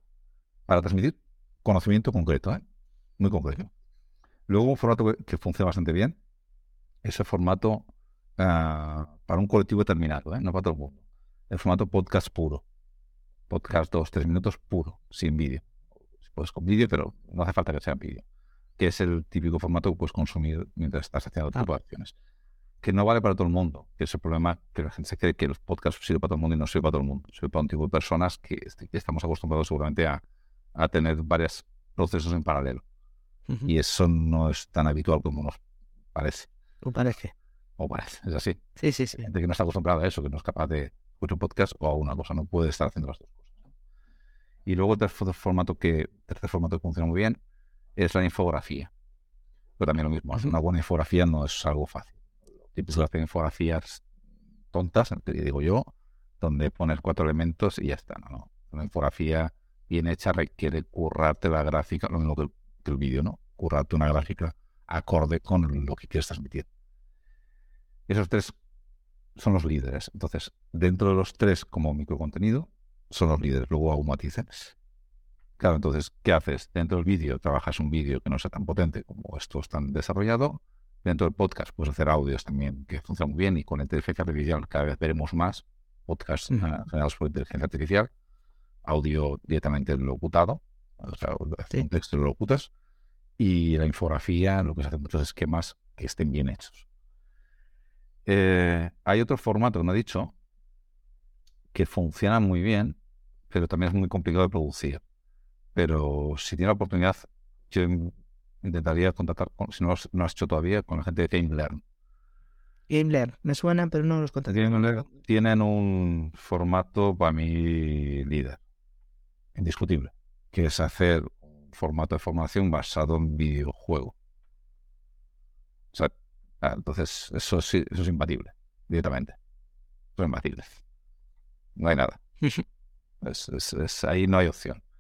para transmitir conocimiento concreto, ¿eh? muy concreto. Luego un formato que, que funciona bastante bien, ese formato ah, para un colectivo determinado, ¿eh? no para todo el mundo. El formato podcast puro. Podcast dos, tres minutos puro, sin vídeo. Si puedes con vídeo, pero no hace falta que sea vídeo. Que es el típico formato que puedes consumir mientras estás haciendo otro Ah. tipo de acciones. Que no vale para todo el mundo, que es el problema que la gente se cree que los podcasts sirven para todo el mundo y no sirve para todo el mundo. Sirve para un tipo de personas que, est- que estamos acostumbrados seguramente a, a tener varios procesos en paralelo. Y eso no es tan habitual como nos parece. Me parece. O parece, es así. Sí, sí, sí. Gente que no está acostumbrada a eso, que no es capaz de escuchar un podcast o a una cosa, no puede estar haciendo las dos cosas. Y luego el tercer formato que, tercer formato que funciona muy bien es la infografía. Pero también lo mismo, hacer Ujú. una buena infografía no es algo fácil. Típico de hacer infografías tontas, que digo yo, donde pones cuatro elementos y ya está. No. Una infografía bien hecha requiere currarte la gráfica, lo mismo que el, vídeo, ¿no? Currarte una gráfica acorde con lo que quieres transmitir. Esos tres son los líderes. Entonces, dentro de los tres como microcontenido, son los líderes. Luego hago matices. Claro, entonces, ¿qué haces? Dentro del vídeo trabajas un vídeo que no sea tan potente como esto es tan desarrollado. Dentro del podcast puedes hacer audios también que funcionan muy bien y con inteligencia artificial cada vez veremos más podcasts uh -huh. generados por inteligencia artificial, audio directamente locutado, o sea, sí. un texto lo locutas, y la infografía, lo que se hace muchos esquemas que estén bien hechos. Eh, hay otro formato me ha dicho que funciona muy bien, pero también es muy complicado de producir. Pero si tiene la oportunidad, yo intentaría contactar, con, si no lo, no has hecho todavía, con la gente de GameLearn. GameLearn, me suenan, pero no los contacto. Tienen, tienen un formato para mí líder, indiscutible, que es hacer un formato de formación basado en videojuego. O sea, ah, entonces eso, sí, eso es imbatible, directamente. Eso es imbatible. No hay nada. es, es, es, ahí no hay opción.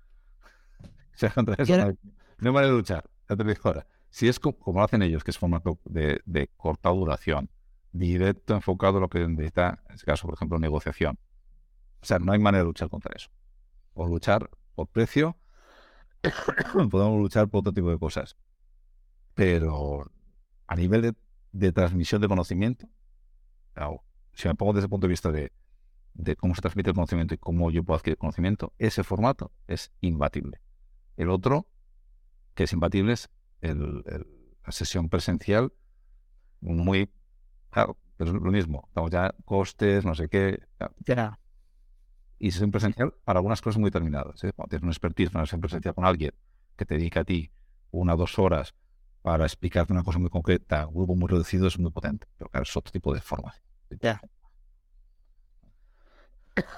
O sea, contra eso no, hay, no hay manera de luchar. Ahora. Si es como, lo hacen ellos, que es formato de, de corta duración, directo, enfocado a lo que necesita, en este caso, por ejemplo, negociación. O sea, no hay manera de luchar contra eso. O luchar por precio, podemos luchar por otro tipo de cosas. Pero a nivel de, transmisión de conocimiento, si me pongo desde el punto de vista de, de cómo se transmite el conocimiento y cómo yo puedo adquirir conocimiento, ese formato es imbatible. El otro, que es imbatible, es el, el, la sesión presencial, muy Claro, pero es lo mismo. Estamos ya costes, no sé qué. Ya. Y sesión presencial para algunas cosas muy determinadas. ¿eh? Cuando tienes una expertise, una sesión presencial con alguien que te dedica a ti una o dos horas para explicarte una cosa muy concreta, un grupo muy reducido, es muy potente. Pero claro, es otro tipo de formación. Ya.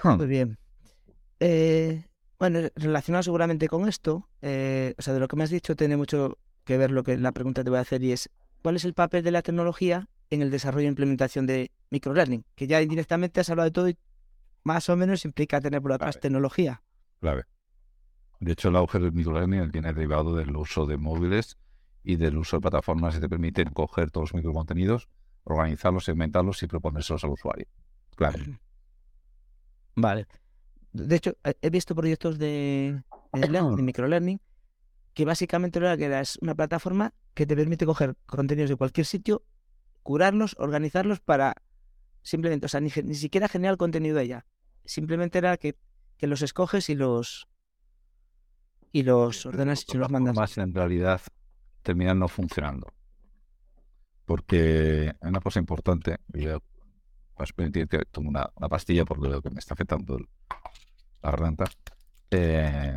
Muy bien. Eh, bueno, relacionado seguramente con esto, eh, o sea, de lo que me has dicho tiene mucho que ver lo que la pregunta te voy a hacer y es, ¿cuál es el papel de la tecnología en el desarrollo e implementación de microlearning, que ya indirectamente has hablado de todo y más o menos implica tener por atrás clave. tecnología. Clave. De hecho, el auge del microlearning viene derivado del uso de móviles y del uso de plataformas que te permiten coger todos los microcontenidos, organizarlos, segmentarlos y proponérselos al usuario. Claro. Vale. De hecho, he visto proyectos de, de, de microlearning que básicamente lo que era es una plataforma que te permite coger contenidos de cualquier sitio curarlos, organizarlos para simplemente, o sea, ni, ni siquiera generar el contenido de ella. Simplemente era que, que, los escoges y los y los ordenas y los mandas. Más en realidad terminan no funcionando. Porque una cosa importante, yo vas a permitir que tome una, una, pastilla porque lo que me está afectando el, la garganta. Eh,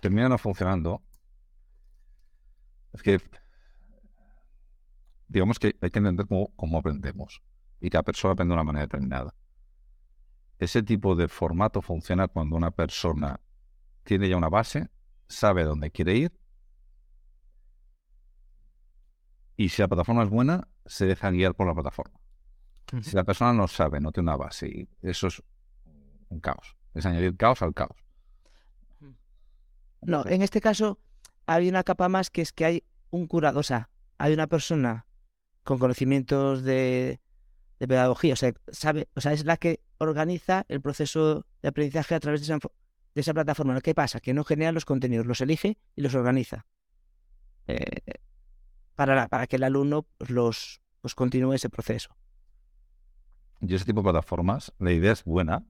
termina no funcionando. Es que digamos que hay que entender cómo, cómo, aprendemos y cada persona aprende de una manera determinada. Ese tipo de formato funciona cuando una persona tiene ya una base, sabe dónde quiere ir y si la plataforma es buena, se deja guiar por la plataforma. Uh -huh. Si la persona no sabe, no tiene una base, y eso es un caos. Es añadir caos al caos. No, en este caso hay una capa más que es que hay un curador, o sea, hay una persona con conocimientos de, de, pedagogía, o sea, sabe, o sea, es la que organiza el proceso de aprendizaje a través de esa, de esa plataforma. ¿Qué pasa? Que no genera los contenidos, los elige y los organiza. Eh, para, la, para que el alumno los pues, continúe ese proceso. Y ese tipo de plataformas, la idea es buena,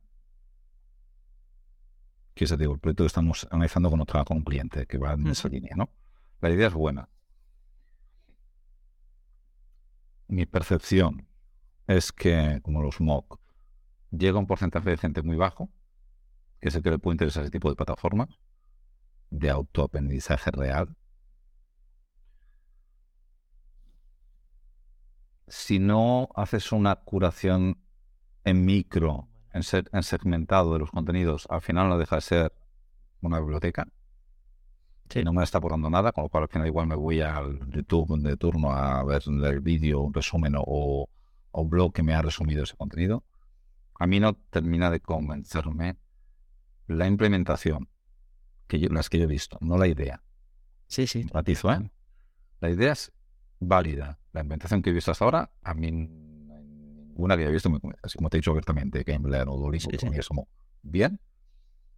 que es el proyecto que estamos analizando con otra con un cliente que va en esa línea, ¿no? La idea es buena. mi percepción es que, como los MOOC, llega un porcentaje de gente muy bajo, que es el que le puede interesar ese tipo de plataformas, de autoaprendizaje real. Si no haces una curación en micro, en, ser, en segmentado de los contenidos, al final no deja de ser una biblioteca. Sí. no me está aportando nada, con lo cual al final igual me voy al YouTube de turno a ver el vídeo, un resumen o, o, un blog que me ha resumido ese contenido. A mí no termina de convencerme la implementación que yo, las que yo he visto, no la idea. Sí, sí. Matizo, ¿eh? La idea es válida. La implementación que he visto hasta ahora, a mí ninguna que he visto, así como te he dicho abiertamente, Gambler o Duolingo, sí, sí. como bien.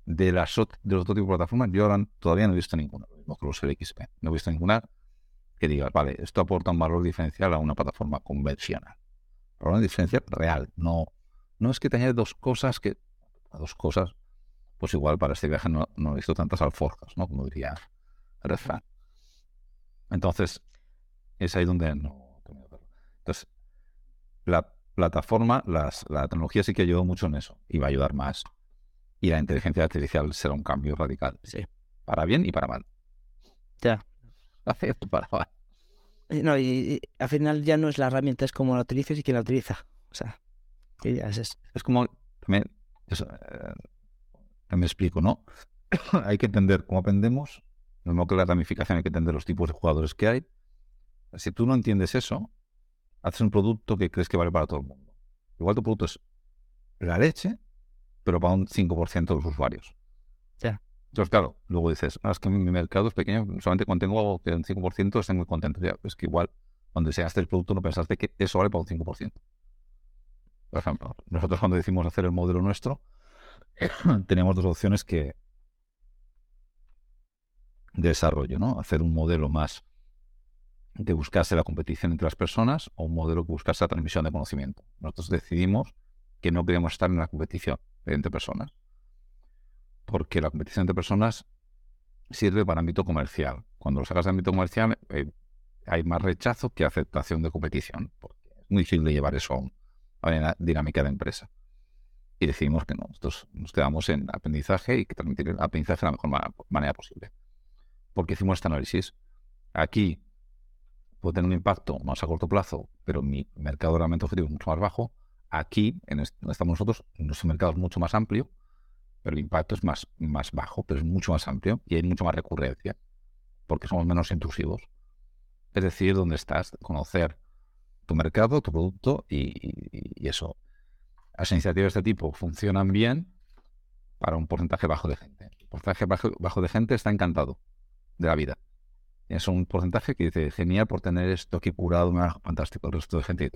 De las de los otros tipos de plataformas, yo ahora todavía no he visto ninguna, lo mismo que los. No he visto ninguna que diga, vale, esto aporta un valor diferencial a una plataforma convencional. Pero una diferencia real, no, no es que te dos cosas que, dos cosas, pues igual para este viaje no, no he visto tantas alforjas, ¿no? Como diría Redfan. Entonces, es ahí donde no. Entonces, la plataforma, las, la tecnología sí que ayudó mucho en eso y va a ayudar más. Y la inteligencia artificial será un cambio radical. Sí. Para bien y para mal. Ya. para mal. No, y, al final ya no es la herramienta, es como la utilices y quién la utiliza. O sea, que ya es eso. Es como, también, eso, eh, me explico, ¿no? hay que entender cómo aprendemos, lo mismo que la ramificación, hay que entender los tipos de jugadores que hay. Si tú no entiendes eso, haces un producto que crees que vale para todo el mundo. Igual tu producto es la leche, pero para un 5% de los usuarios. Ya. Entonces, claro, luego dices, ah, es que mi mercado es pequeño, solamente cuando tengo algo que un 5% estoy muy contento. Ya, es que igual, cuando deseaste el producto, no pensaste que eso vale para un 5%. Por ejemplo, nosotros cuando decidimos hacer el modelo nuestro, teníamos dos opciones que de desarrollo, ¿no? Hacer un modelo más de buscarse la competición entre las personas o un modelo que buscase la transmisión de conocimiento. Nosotros decidimos que no queríamos estar en la competición entre personas, porque la competición entre personas sirve para ámbito comercial. Cuando lo sacas de ámbito comercial eh, hay más rechazo que aceptación de competición, porque es muy difícil de llevar eso a una dinámica de empresa. Y decidimos que no, nosotros nos quedamos en aprendizaje y que transmitir el aprendizaje de la mejor manera posible porque hicimos este análisis. Aquí puede tener un impacto más a corto plazo, pero mi mercado realmente objetivo es mucho más bajo. Aquí, en donde estamos nosotros, nuestro mercado es mucho más amplio, pero el impacto es más, más bajo, pero es mucho más amplio y hay mucho más recurrencia, porque somos menos intrusivos. Es decir, dónde estás, conocer tu mercado, tu producto y, eso. Las iniciativas de este tipo funcionan bien para un porcentaje bajo de gente. El porcentaje bajo de gente está encantado de la vida. Es un porcentaje que dice, genial por tener esto aquí curado, fantástico. El resto de gente,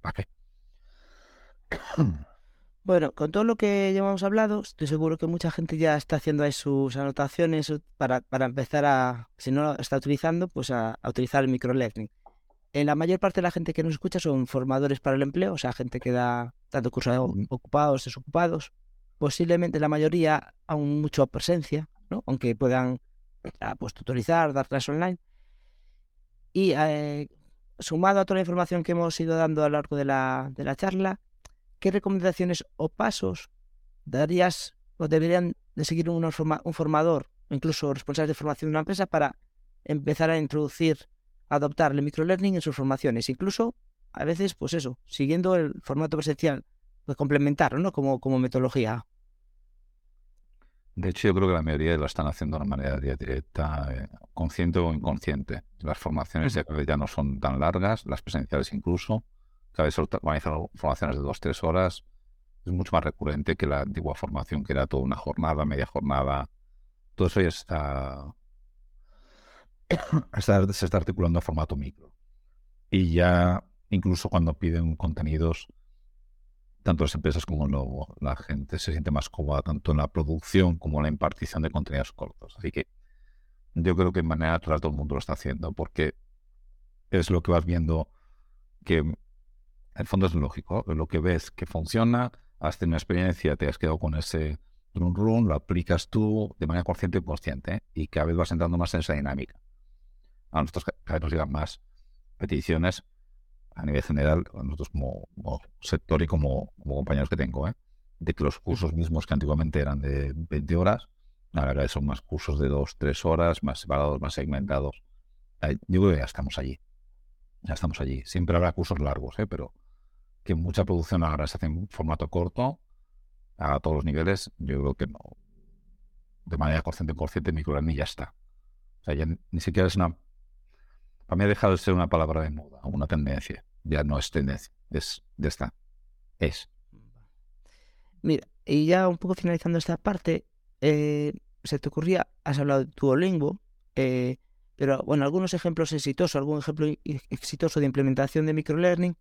¿para qué? Bueno, con todo lo que ya hemos hablado, estoy seguro que mucha gente ya está haciendo ahí sus anotaciones para, para empezar a, si no lo está utilizando, pues a, utilizar el microlearning. En la mayor parte de la gente que nos escucha son formadores para el empleo, o sea, gente que da tanto cursos ocupados, desocupados. Posiblemente la mayoría aún mucho presencia, ¿no? Aunque puedan pues tutorizar, dar clases online. Y eh, sumado a toda la información que hemos ido dando a lo largo de la, de la charla, ¿qué recomendaciones o pasos darías o deberían de seguir un, un formador, incluso responsables de formación de una empresa, para empezar a introducir, adoptar el microlearning en sus formaciones? Incluso, a veces, pues eso, siguiendo el formato presencial, pues complementarlo, ¿no? Como, como metodología. De hecho, yo creo que la mayoría lo están haciendo de una manera directa, eh, consciente o inconsciente. Las formaciones ya, ya no son tan largas, las presenciales incluso. Cada vez organizan formaciones de dos, tres horas. Es mucho más recurrente que la antigua formación, que era toda una jornada, media jornada. Todo eso ya está, está se está articulando a formato micro. Y ya, incluso cuando piden contenidos tanto las empresas como la gente se siente más cómoda tanto en la producción como en la impartición de contenidos cortos. Así que yo creo que en manera natural todo el mundo lo está haciendo porque es lo que vas viendo que en el fondo es lógico, lo que ves que funciona, has tenido una experiencia, te has quedado con ese run run, lo aplicas tú de manera consciente y inconsciente y cada vez vas entrando más en esa dinámica. A nosotros cada vez nos llegan más peticiones a nivel general, nosotros como, sector y como, compañeros que tengo, ¿eh? de que los cursos mismos que antiguamente eran de 20 horas, ahora son más cursos de 2, 3 horas, más separados, más segmentados. Yo creo que ya estamos allí. Ya estamos allí. Siempre habrá cursos largos, ¿eh? pero que mucha producción ahora se hace en formato corto, a todos los niveles, yo creo que no. De manera consciente, consciente, microlearning ya está. O sea, ya ni siquiera es una para mí ha dejado de ser una palabra de moda, una tendencia. Ya no es tendencia, es, ya está. Es. Mira, y ya un poco finalizando esta parte, eh, se te ocurría, has hablado de Duolingo, eh, pero bueno, algunos ejemplos exitosos, algún ejemplo exitoso de implementación de microlearning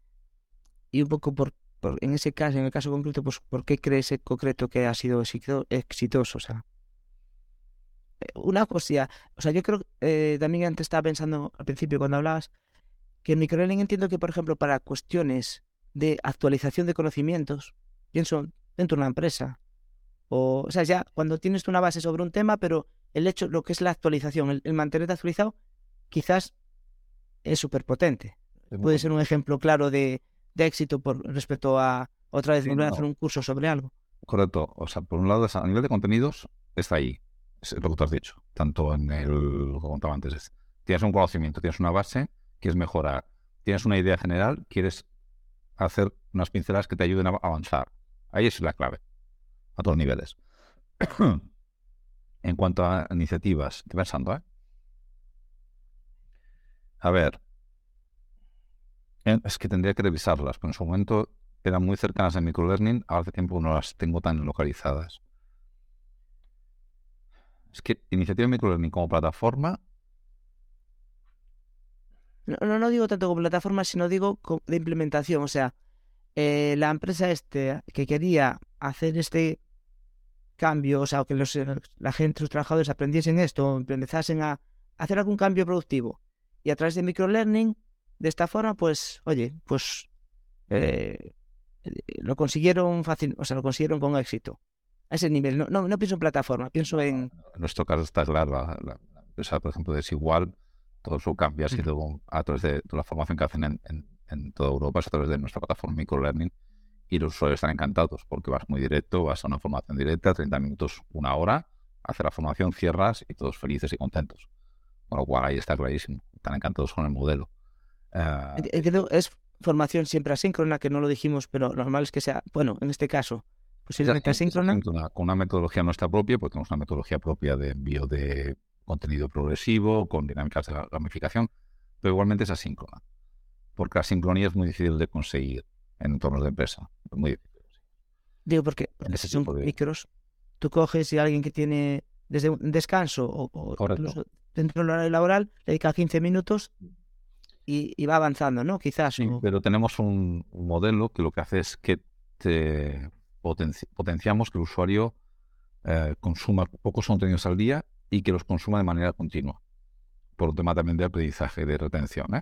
y un poco por, en ese caso, en el caso concreto, pues ¿por qué crees en concreto que ha sido exitoso? O sea, una cosa, o sea, yo creo, eh, también antes estaba pensando al principio cuando hablabas, que en microlearning entiendo que, por ejemplo, para cuestiones de actualización de conocimientos, pienso dentro de una empresa, o, o sea, ya cuando tienes una base sobre un tema, pero el hecho, lo que es la actualización, el, mantenerte actualizado, quizás es súper potente. Puede ser un ejemplo claro de, éxito por respecto a otra vez volver a hacer un curso sobre algo. Correcto. O sea, por un lado, a nivel de contenidos, está ahí. Es lo que tú has dicho. Tanto en el, lo que contaba antes. tienes un conocimiento, tienes una base, quieres mejorar. Tienes una idea general, quieres hacer unas pinceladas que te ayuden a avanzar. Ahí es la clave. A todos niveles. en cuanto a iniciativas. Estoy pensando, ¿eh? A ver. Es que tendría que revisarlas, pero en su momento eran muy cercanas al microlearning, ahora hace tiempo no las tengo tan localizadas. Es que iniciativa microlearning como plataforma. No, no, digo tanto como plataforma, sino digo de implementación. O sea, eh, la empresa este que quería hacer este cambio, o sea, que los, eh, la gente, los trabajadores aprendiesen esto, empezasen a hacer algún cambio productivo. Y a través de microlearning, de esta forma, pues, oye, pues eh, lo consiguieron fácil, o sea, lo consiguieron con éxito. A ese nivel. No, no, pienso en plataforma, pienso en. En nuestro caso está claro, la, empresa, por ejemplo, Desigual, todo su cambio ha sido a través de, la formación que hacen en, en, en toda Europa, a través de nuestra plataforma microlearning y los usuarios están encantados porque vas muy directo, vas a una formación directa, 30 minutos, una hora, hacer la formación, cierras y todos felices y contentos. Con lo cual ahí está clarísimo, están encantados con el modelo. Uh, es formación siempre asíncrona, que no lo dijimos, pero normal es que sea, bueno, en este caso, posiblemente asíncrona. asíncrona. Con una metodología nuestra propia, porque tenemos una metodología propia de envío de contenido progresivo, con dinámicas de gamificación, pero igualmente es asíncrona, porque la sincronía es muy difícil de conseguir en entornos de empresa. Muy difícil. Digo, porque en ese son micros, tú coges y alguien que tiene desde un descanso o, dentro del horario laboral, le dedica 15 minutos y, va avanzando, ¿no? Quizás. Sí, pero tenemos un, modelo que lo que hace es que te potenciamos que el usuario eh, consuma pocos contenidos al día y que los consuma de manera continua. Por un tema también de aprendizaje, de retención. ¿eh?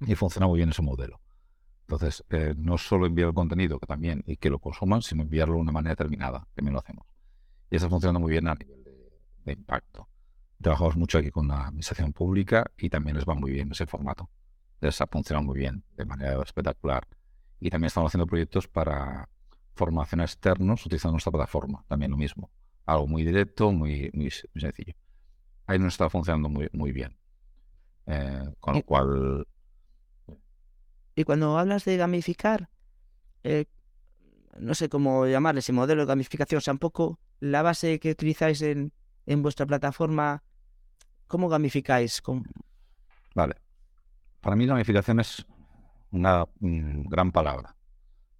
Y funciona muy bien ese modelo. Entonces, eh, no solo enviar el contenido, que también, y que lo consuman, sino enviarlo de una manera determinada, también lo hacemos. Y está funcionando muy bien a nivel de, impacto. Trabajamos mucho aquí con la administración pública y también les va muy bien ese formato. Les ha funcionado muy bien, de manera espectacular. Y también estamos haciendo proyectos para formación externos utilizando nuestra plataforma, también lo mismo. Algo muy directo, muy, muy, sencillo. Ahí nos está funcionando muy, muy bien. Eh, con lo cual, y cuando hablas de gamificar, eh, no sé cómo llamarle ese modelo de gamificación, o sea, un poco la base que utilizáis en, en vuestra plataforma, ¿cómo gamificáis? Vale. Para mí gamificación es una gran palabra.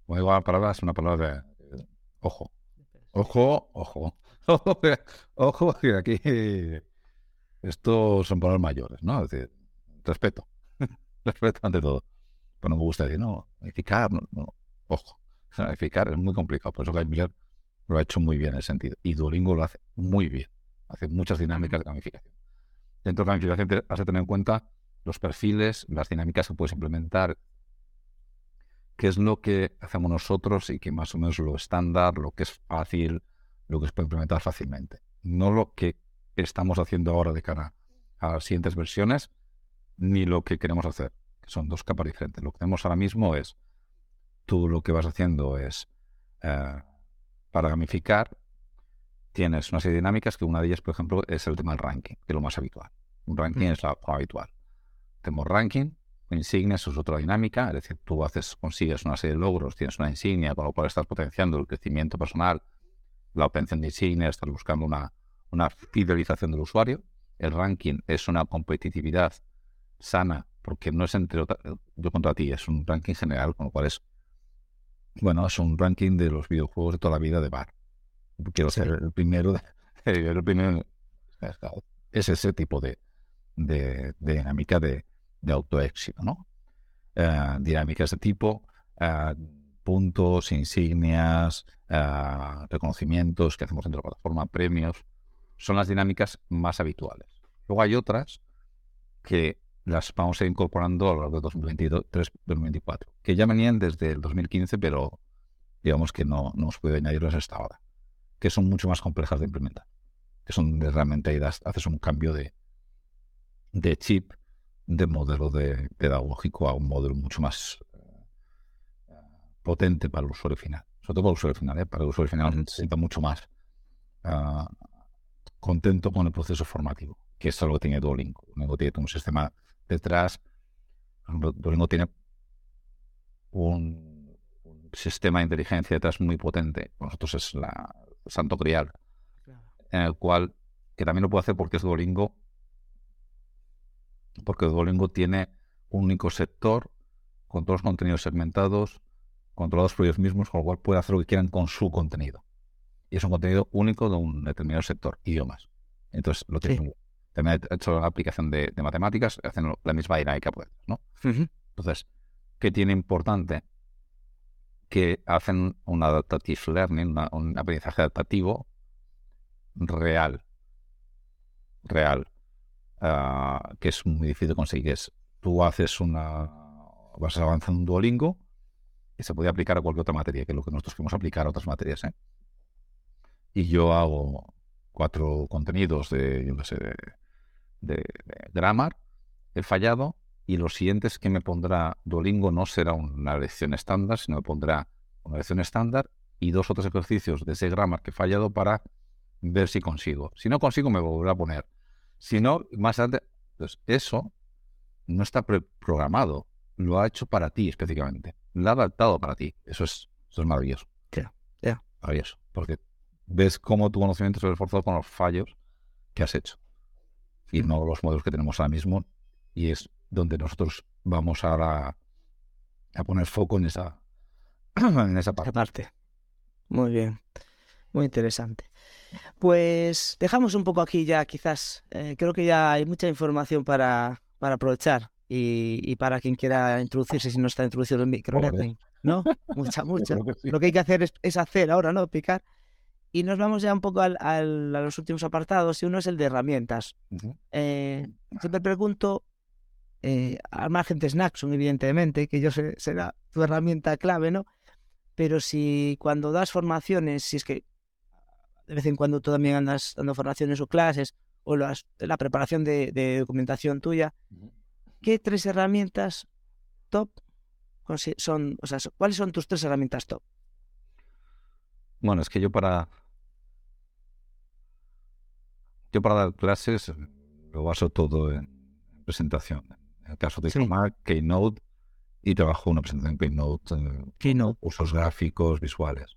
Como digo, la palabra es una palabra de ojo. Ojo, ojo. Ojo, que aquí estos son palabras mayores, ¿no? Es decir, respeto. respeto ante todo no me gusta decir, no, gamificar, no, no. ojo, gamificar es muy complicado. Por eso Guy Miller lo ha hecho muy bien en ese sentido. Y Duolingo lo hace muy bien. Hace muchas dinámicas de gamificación. Dentro de la gamificación has de tener en cuenta los perfiles, las dinámicas que puedes implementar, qué es lo que hacemos nosotros y que más o menos lo estándar, lo que es fácil, lo que se puede implementar fácilmente. No lo que estamos haciendo ahora de cara a las siguientes versiones, ni lo que queremos hacer son dos capas diferentes. Lo que tenemos ahora mismo es, tú lo que vas haciendo es, eh, para gamificar, tienes una serie de dinámicas que una de ellas, por ejemplo, es el tema del ranking, que es lo más habitual. Un ranking es lo habitual. Tenemos ranking, insignias es otra dinámica, es decir, tú haces, consigues una serie de logros, tienes una insignia, con lo cual estás potenciando el crecimiento personal, la obtención de insignias, estás buscando una, una fidelización del usuario. El ranking es una competitividad sana porque no es entre otras, yo contra ti, es un ranking general, con lo cual es, bueno, es un ranking de los videojuegos de toda la vida de bar. Quiero ser el primero el primer es ese tipo de, de, dinámica de, de autoéxito, ¿no? Eh, dinámicas de tipo eh, puntos, insignias, eh, reconocimientos que hacemos dentro de la plataforma, premios, son las dinámicas más habituales. Luego hay otras que las vamos a ir incorporando a lo largo de 2023-2024, que ya venían desde el 2015, pero digamos que no, no hemos podido añadirlas hasta ahora, que son mucho más complejas de implementar, que son de realmente haces un cambio de, de chip, de modelo de pedagógico a un modelo mucho más eh, potente para el usuario final. Sobre todo para el usuario final, ¿eh? para el usuario final se sienta mucho más ah, contento con el proceso formativo, que es algo que tiene Duolingo. Duolingo tiene un sistema detrás. Duolingo tiene un, sistema de inteligencia detrás muy potente. nosotros es la santo grial, en el cual, que también lo puede hacer porque es Duolingo, porque Duolingo tiene un único sector con todos los contenidos segmentados, controlados por ellos mismos, con lo cual puede hacer lo que quieran con su contenido. Y es un contenido único de un determinado sector, idiomas. Entonces, lo tiene también he hecho la aplicación de, matemáticas, hacen la misma dinámica, pues, ¿no? Entonces, ¿qué tiene importante? Que hacen un adaptative learning, un aprendizaje adaptativo real. Real. Ah, que es muy difícil de conseguir. Es, tú haces una. vas avanzando un Duolingo y se puede aplicar a cualquier otra materia, que es lo que nosotros queremos aplicar a otras materias. ¿eh? Y yo hago cuatro contenidos de, yo qué sé, de de, grammar, he fallado y lo siguiente es que me pondrá Duolingo no será una lección estándar, sino me pondrá una lección estándar y dos otros ejercicios de ese grammar que he fallado para ver si consigo. Si no consigo, me volverá a poner. Si no, más adelante, pues eso no está programado. Lo ha hecho para ti específicamente. Lo ha adaptado para ti. Eso es, eso es maravilloso. Ya, Maravilloso. Porque ves cómo tu conocimiento se ve esforzado con los fallos que has hecho y no los modelos que tenemos ahora mismo. Y es donde nosotros vamos ahora a poner foco en esa, en esa parte. Muy bien, muy interesante. Pues dejamos un poco aquí ya, quizás. Eh, creo que ya hay mucha información para, para aprovechar y, para quien quiera introducirse si no está introducido en. ¿No? Mucha, mucha. Lo que hay que hacer es, es, hacer ahora, ¿no? Picar. Y nos vamos ya un poco al, a los últimos apartados, y uno es el de herramientas. Eh, siempre pregunto, eh, al margen de Snackson, evidentemente, que yo sé, será tu herramienta clave, ¿no? Pero si cuando das formaciones, si es que de vez en cuando tú también andas dando formaciones o clases, o las, la preparación de, documentación tuya, ¿qué tres herramientas top son, o sea, cuáles son tus tres herramientas top? Bueno, es que yo para yo para dar clases lo baso todo en presentación. En el caso de sí. Keynote, y trabajo una presentación Keynote, eh, Keynote. usos gráficos, visuales.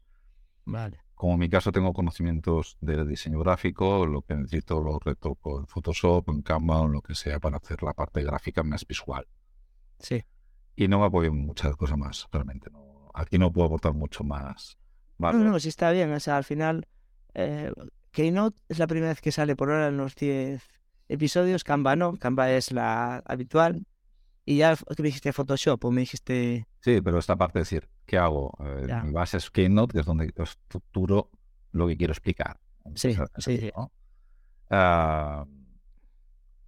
Vale. Como en mi caso tengo conocimientos de diseño gráfico, lo que necesito lo retoco en Photoshop, en Canva o lo que sea para hacer la parte gráfica más visual. Sí. Y no me apoyo en muchas cosas más, realmente. No. Aquí no puedo aportar mucho más. No, no, sí está bien. O sea, al final, eh, Keynote es la primera vez que sale por ahora en los 10 episodios. Canva no, Canva es la habitual. Y ya me dijiste Photoshop o me dijiste... Sí, pero esta parte de decir, ¿qué hago? Eh, mi base es Keynote, que es donde estructuro lo que quiero explicar. Sí, sí. Ah,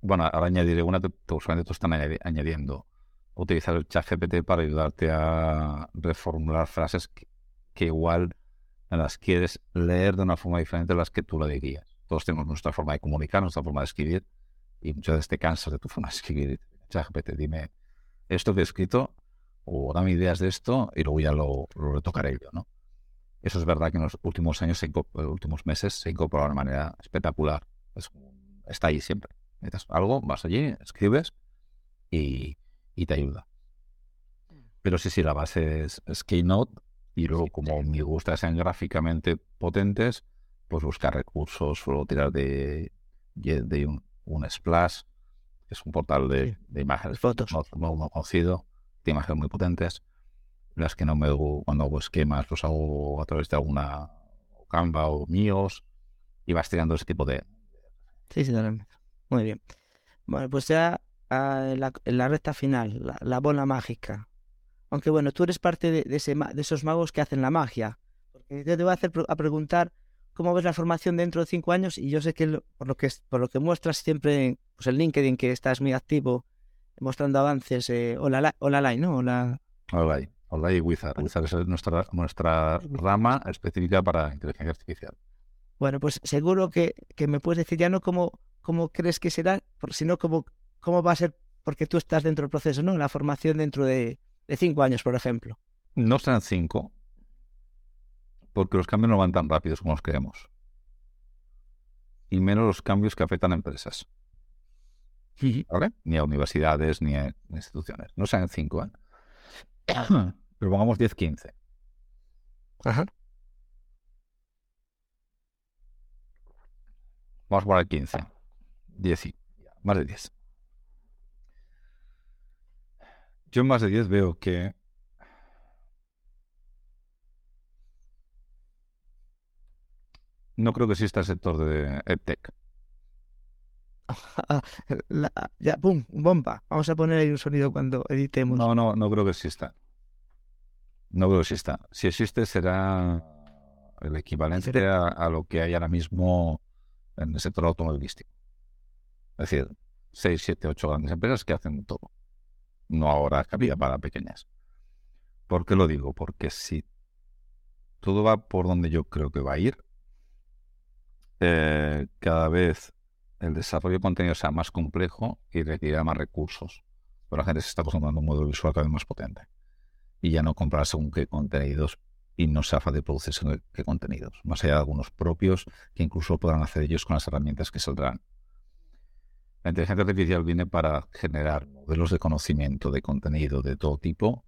bueno, ahora añadiré una que usualmente tú están añadiendo. Utilizar el chat GPT para ayudarte a reformular frases que igual las quieres leer de una forma diferente a las que tú la dirías. Todos tenemos nuestra forma de comunicar, nuestra forma de escribir, y muchas veces te cansas de tu forma de escribir. ChatGPT, dime esto que he escrito, o dame ideas de esto, y luego ya lo, retocaré yo, ¿no? Eso es verdad que en los últimos años, en los últimos meses, se incorpora de manera espectacular. está ahí siempre. Necesitas algo, vas allí, escribes y, te ayuda. Pero sí, sí, la base es, es Keynote y luego, como me gusta sean gráficamente potentes, pues buscar recursos, o tirar de, de un, Splash, que es un portal de, imágenes fotos no, no, conocido, imágenes muy potentes. Las que no me cuando hago esquemas, los hago a través de alguna Canva o míos. y vas tirando ese tipo de... Sí, sí, totalmente. Muy bien. Bueno, pues ya ah, la, la recta final, la, la bola mágica. Aunque bueno, tú eres parte de, de de esos magos que hacen la magia. Porque yo te voy a hacer a preguntar cómo ves la formación dentro de cinco años y yo sé que lo- por lo que por lo que muestras siempre pues en LinkedIn que estás muy activo mostrando avances eh, line, ¿no? Hola, hola y Wizard. Wizard es nuestra, nuestra rama específica para inteligencia artificial. Bueno, pues seguro que, que me puedes decir ya no cómo, cómo crees que será, sino cómo, cómo va a ser, porque tú estás dentro del proceso, ¿no? La formación dentro de, de cinco años, por ejemplo. No serán cinco, porque los cambios no van tan rápidos como los creemos. Y menos los cambios que afectan a empresas, ¿vale? Ni a universidades, ni a instituciones. No serán cinco, ¿eh? Pero pongamos 10, 15. Ajá. Vamos a poner 15. 10 y más de 10. Yo en más de 10 veo que no creo que exista el sector de EdTech. La- ya, pum, bomba. Vamos a poner ahí un sonido cuando editemos. No, no, no creo que exista. No creo que exista. Si existe será el equivalente a, a lo que hay ahora mismo en el sector automovilístico. Es decir, 6, 7, 8 grandes empresas que hacen todo. No ahora cabida para pequeñas. ¿Por qué lo digo? Porque si todo va por donde yo creo que va a ir, eh, cada vez el desarrollo de contenido sea más complejo y requerirá más recursos. Pero la gente se está acostumbrando a un modelo visual cada vez más potente. Y ya no comprar según qué contenidos y no sea fácil producir según qué contenidos. Más allá de algunos propios que incluso podrán hacer ellos con las herramientas que saldrán. La inteligencia artificial viene para generar modelos de conocimiento de contenido de todo tipo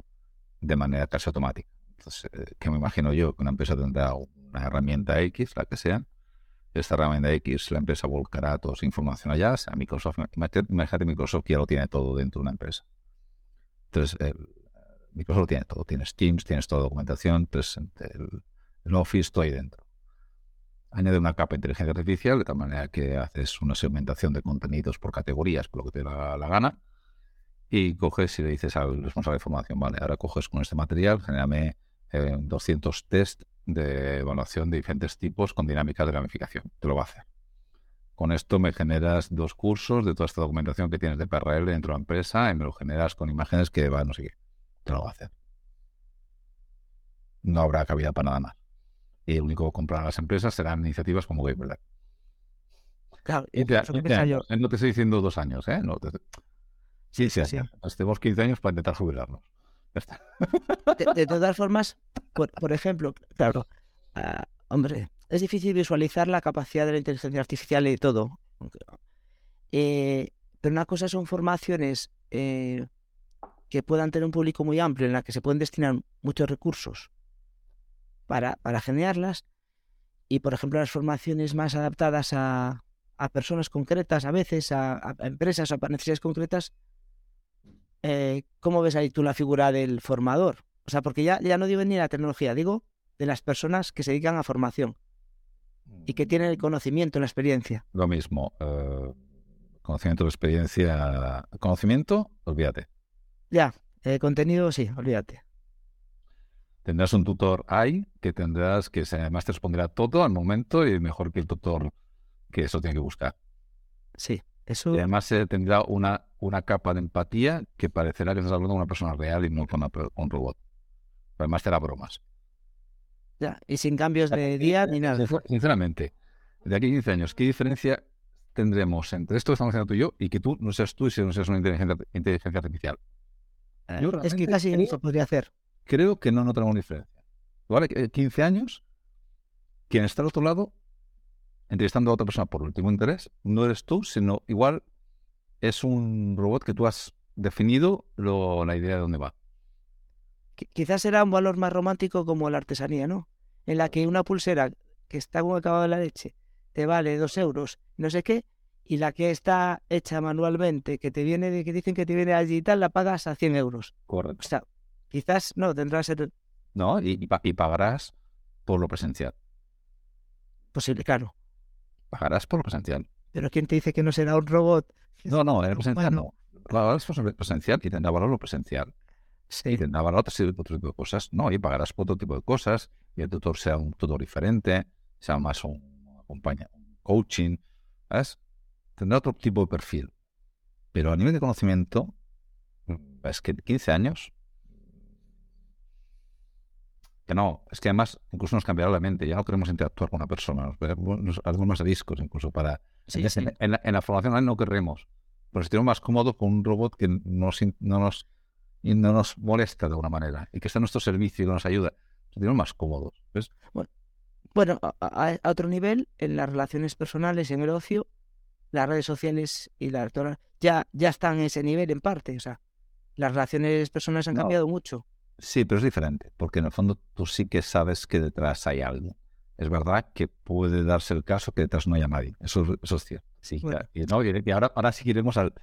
de manera casi automática. Entonces, eh, ¿qué me imagino yo? Que una empresa tendrá una herramienta X, la que sea, esta herramienta X, la empresa volcará toda su información allá, sea Microsoft, imagínate Microsoft ya lo tiene todo dentro de una empresa. El- Microsoft lo tiene todo, tienes Teams, tienes toda la documentación, entonces el, el Office, todo ahí dentro. Añade una capa de inteligencia artificial, de tal manera que haces una segmentación de contenidos por categorías, por lo que te da la gana, y coges y le dices al responsable de formación, vale, ahora coges con este material, genérame eh, 200 test de evaluación de diferentes tipos con dinámicas de gamificación. Te lo va a hacer. Con esto me generas dos cursos de toda esta documentación que tienes de PRL dentro de la empresa y me lo generas con imágenes que va no sé qué. Te lo va a hacer. No habrá cabida para nada más. Y el único que comprarán las empresas serán iniciativas como Gameplay. Claro, Y te- eso que y te- pensaba yo. No te estoy diciendo dos años, ¿eh? No, te- Sí, sí, sí. Nos tenemos 15 años para intentar jubilarnos. De, de todas formas, por, por ejemplo, claro, ah, hombre, es difícil visualizar la capacidad de la inteligencia artificial y todo. Eh, pero una cosa son formaciones eh, que puedan tener un público muy amplio, en la que se pueden destinar muchos recursos para, para generarlas. Y, por ejemplo, las formaciones más adaptadas a, a personas concretas, a veces, a- a empresas o a necesidades concretas, eh, ¿cómo ves ahí tú la figura del formador? O sea, porque ya, ya no digo ni la tecnología, digo de las personas que se dedican a formación y que tienen el conocimiento, la experiencia. Lo mismo. eh, conocimiento de experiencia. Conocimiento, olvídate. Ya, eh, contenido, sí, olvídate. Tendrás un tutor ahí que tendrás que además te responderá todo al momento y mejor que el tutor que eso tiene que buscar. Sí, eso. Y además eh, tendrá una, una capa de empatía que parecerá que estás hablando con una persona real y no con, un robot. Pero además te hará bromas. Ya, y sin cambios de día ni nada. Sincer- Sinceramente, de aquí a 15 años, ¿qué diferencia tendremos entre esto que estamos haciendo tú y yo y que tú no seas tú y no seas una inteligencia, inteligencia artificial? Eh, Yo Es que casi creo- se podría hacer. Creo que no notamos diferencia. Igual eh, 15 años, quien está al otro lado, entrevistando a otra persona por último interés, no eres tú, sino igual es un robot que tú has definido lo- la idea de dónde va. Qui- Quizás será un valor más romántico como la artesanía, ¿no? En la que una pulsera que está como acabado de la leche te vale dos euros, no sé qué, y la que está hecha manualmente, que te viene que dicen que te viene allí y tal, la pagas a 100 euros. O Correcto. sea, quizás no, tendrá que ser ¿No? Y, y pagarás por lo presencial. posible, claro. Pagarás por lo presencial. Pero ¿quién te dice que no será un robot? No, no, en el presencial Bueno. no. Pagarás por lo presencial y tendrá valor lo presencial. Y Sí. tendrá valor otro tipo otro tipo de cosas. No, y pagarás por otro tipo de cosas. Y el tutor sea un tutor diferente, sea más un coaching. ¿Sabes? Tendrá otro tipo de perfil. Pero a nivel de conocimiento, es que 15 años. Que no, es que además incluso nos cambiará la mente. Ya no queremos interactuar con una persona. Nos, haremos más riscos incluso para. Sí, en, sí. en- en la, en la formación online no querremos. Pero sentirnos más cómodos con un robot que nos, no, nos, no nos molesta de alguna manera y que está a nuestro servicio y que nos ayuda. Nos sentimos más cómodos. ¿ves? Bueno, a, a- a otro nivel, en las relaciones personales, en el ocio, las redes sociales y todas- ya, ya están en ese nivel en parte. O sea, las relaciones personales han No. cambiado mucho. Sí, pero es diferente, porque en el fondo tú sí que sabes que detrás hay algo. Es verdad que puede darse el caso que detrás no haya nadie. Eso, es- eso es cierto. Sí, Bueno. y, no, y- ahora, ahora sí que iremos al,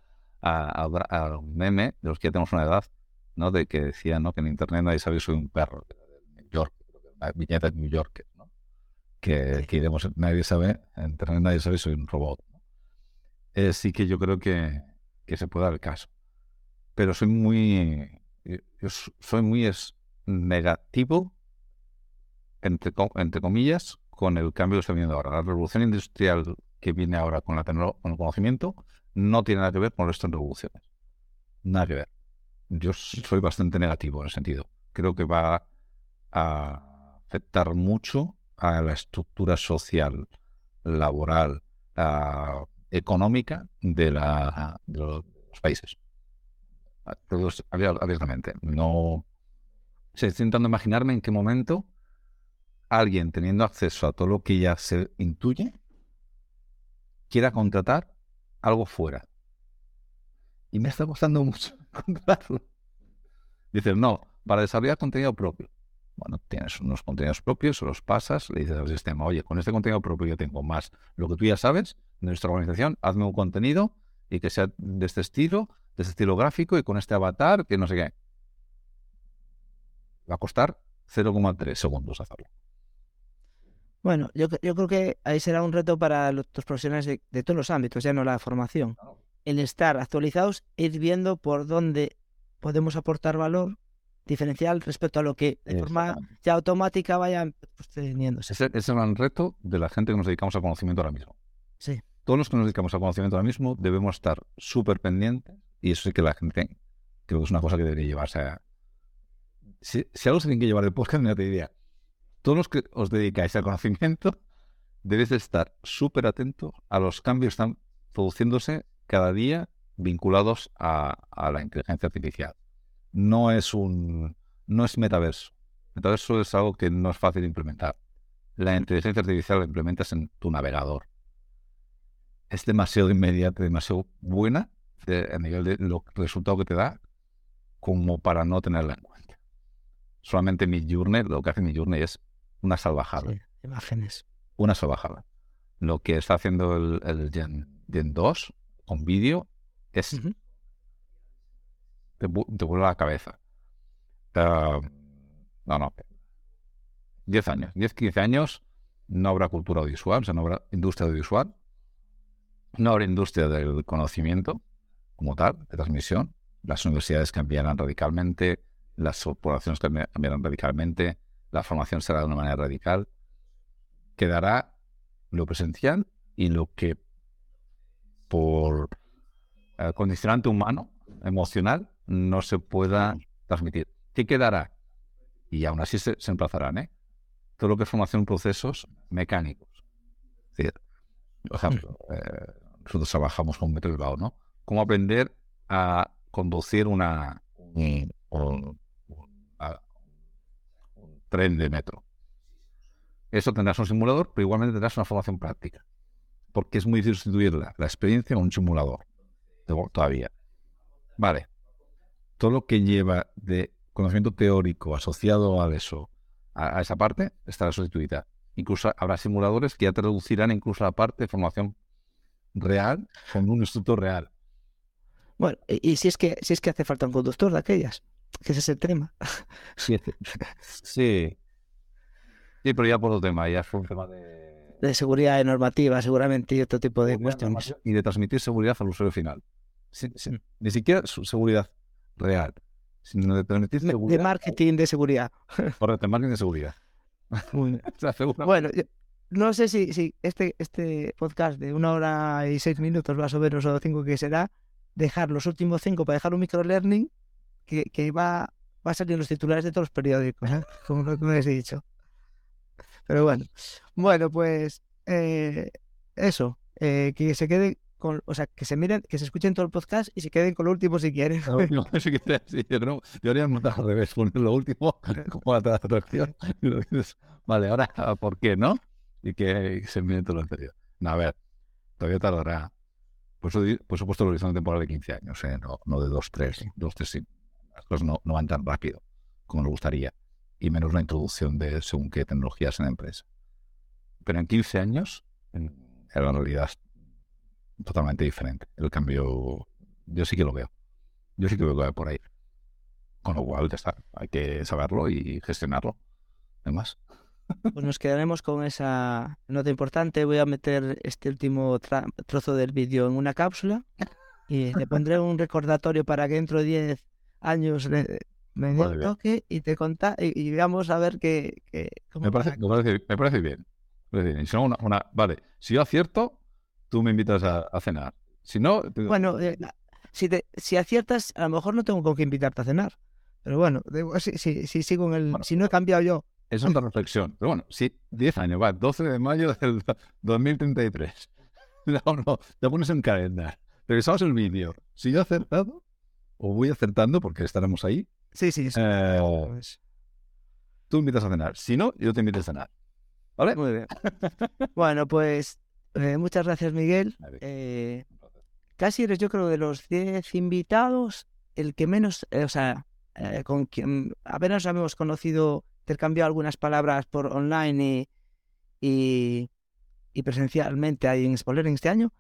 a, a- meme de los que ya tenemos una edad, ¿no? De que decía, ¿no? Que en internet nadie sabe que soy un perro. New York, la viñeta de New York, ¿no? Que, Sí. que iremos, nadie sabe, en internet nadie sabe que soy un robot. ¿no? Eh, sí que yo creo que, que se puede dar el caso. Pero soy muy, yo yo so- soy muy negativo, entre, entre comillas, con el cambio que está viniendo ahora. La revolución industrial que viene ahora con, la con el conocimiento no tiene nada que ver con el resto de revoluciones. Nada que ver. Yo soy bastante negativo en ese sentido. Creo que va a afectar mucho a la estructura social, laboral, ah, económica de, la, de los países. Todos abier- abiertamente. No. Sí, estoy intentando imaginarme en qué momento alguien teniendo acceso a todo lo que ya se intuye quiera contratar algo fuera. Y me está costando mucho contratarlo. Dices, no, para desarrollar contenido propio. Bueno, tienes unos contenidos propios, los pasas, le dices al sistema, oye, con este contenido propio yo tengo más lo que tú ya sabes nuestra organización, hazme un contenido y que sea de este estilo, de este estilo gráfico y con este avatar, que no sé qué. Va a costar 0,3 segundos hacerlo. Bueno, yo, yo creo que ahí será un reto para los, los profesionales de, de todos los ámbitos, ya no la formación. El estar actualizados, ir viendo por dónde podemos aportar valor diferencial respecto a lo que de forma ya automática vaya pues, teniéndose. Ese, ese es el gran reto de la gente que nos dedicamos al conocimiento ahora mismo. Sí. Todos los que nos dedicamos al conocimiento ahora mismo debemos estar súper pendientes y eso sí que la gente creo que es una cosa que debería llevarse a... Si, si algo se tiene que llevar el podcast, no te diría. Todos los que os dedicáis al conocimiento debéis de estar súper atentos a los cambios que están produciéndose cada día vinculados a, a la inteligencia artificial. No es un no es metaverso. Metaverso es algo que no es fácil de implementar. La inteligencia artificial la implementas en tu navegador. Es demasiado inmediata, demasiado buena de- a nivel de lo resultado que te da como para no tenerla en cuenta. Solamente mi journey, lo que hace mi journey es una salvajada Sí, imágenes. una salvajada. Lo que está haciendo el, el Gen, Gen 2 con vídeo es te, te vuela la cabeza. Ah, no, no. 10 años, 10, 15 años, no habrá cultura audiovisual, o sea, no habrá industria audiovisual, no habrá industria del conocimiento como tal, de transmisión. Las universidades cambiarán radicalmente, las poblaciones cambi- cambiarán radicalmente, la formación será de una manera radical. Quedará lo presencial y lo que por eh, condicionante humano, emocional, no se pueda transmitir. ¿Qué quedará? Y aún así se, se emplazarán, ¿eh? Todo lo que es formación en procesos mecánicos. Es decir, por ejemplo, eh, nosotros trabajamos con Metro Bilbao, ¿no? Cómo aprender a conducir una, un, a- tren de metro. Eso tendrás un simulador, pero igualmente tendrás una formación práctica. Porque es muy difícil sustituirla, la experiencia con un simulador. to- Todavía. Vale. Todo lo que lleva de conocimiento teórico asociado a eso, a, a esa parte, estará sustituida. Incluso habrá simuladores que ya te reducirán incluso la parte de formación real con un instructor real. Bueno, y, y si es que si es que hace falta un conductor de aquellas, que ese es el tema. Sí. Sí. Sí, pero ya por otro tema, ya fue un tema de, de seguridad de normativa, seguramente, y otro tipo de cuestiones. Y de transmitir seguridad al usuario final. Mm. Ni siquiera su seguridad real, sino de transmitir seguridad. de marketing de seguridad. Correcto, de marketing de seguridad. O sea, seguro- Bueno, yo- no sé si, si este, este podcast de una hora y seis minutos más o menos, o cinco que será, dejar los últimos cinco para dejar un microlearning que, que va, va a salir en los titulares de todos los periódicos, ¿eh? como lo que me he dicho. Pero bueno, bueno, pues eh, eso, eh, que se queden con, o sea, que se miren, que se escuchen todo el podcast y se queden con lo último si quieren. Lo último, que te- sí, yo creo, deberíamos montar al revés, poner lo último como la atracción. Vale, ahora, ¿por qué no? Y que se mire todo lo anterior. No, a ver, todavía tardará. Por eso, por eso he puesto el horizonte temporal de 15 años, ¿eh? no, no de 2, 3. 2, 3, sí. Las cosas no, no van tan rápido como nos gustaría. Y menos la introducción de según qué tecnologías en la empresa. Pero en 15 años, en, en la realidad es totalmente diferente. El cambio, yo sí que lo veo. Yo sí que lo veo por ahí. Con lo cual, ya está. Hay que saberlo y gestionarlo. Además, Pues nos quedaremos con esa nota importante. Voy a meter este último trozo del vídeo en una cápsula y le pondré un recordatorio para que dentro de 10 años le- me dé un toque y te conta y, y veamos a ver qué, me parece, me parece, me parece bien. Me parece bien. Si no, una, una- vale, si yo acierto, tú me invitas a, a cenar. Si no, te Bueno, eh, si, te- si aciertas, a lo mejor no tengo con qué invitarte a cenar. Pero bueno, si, si, si sigo en el. Bueno. si no he cambiado yo. Es otra reflexión. Pero bueno, si 10 años, va, 12 de mayo del 2033. No, no, te pones en calendario. Revisamos el vídeo. Si yo he acertado, o voy acertando, porque estaremos ahí, Sí, sí, sí. eh, Pues, tú invitas a cenar. Si no, yo te invito a cenar. ¿Vale? muy bien. bueno, pues eh, muchas gracias, Miguel. Eh, casi eres, yo creo, de los 10 invitados, el que menos, o sea, con quien apenas habíamos conocido, intercambiado algunas palabras por online y, y, y presencialmente ahí en este año.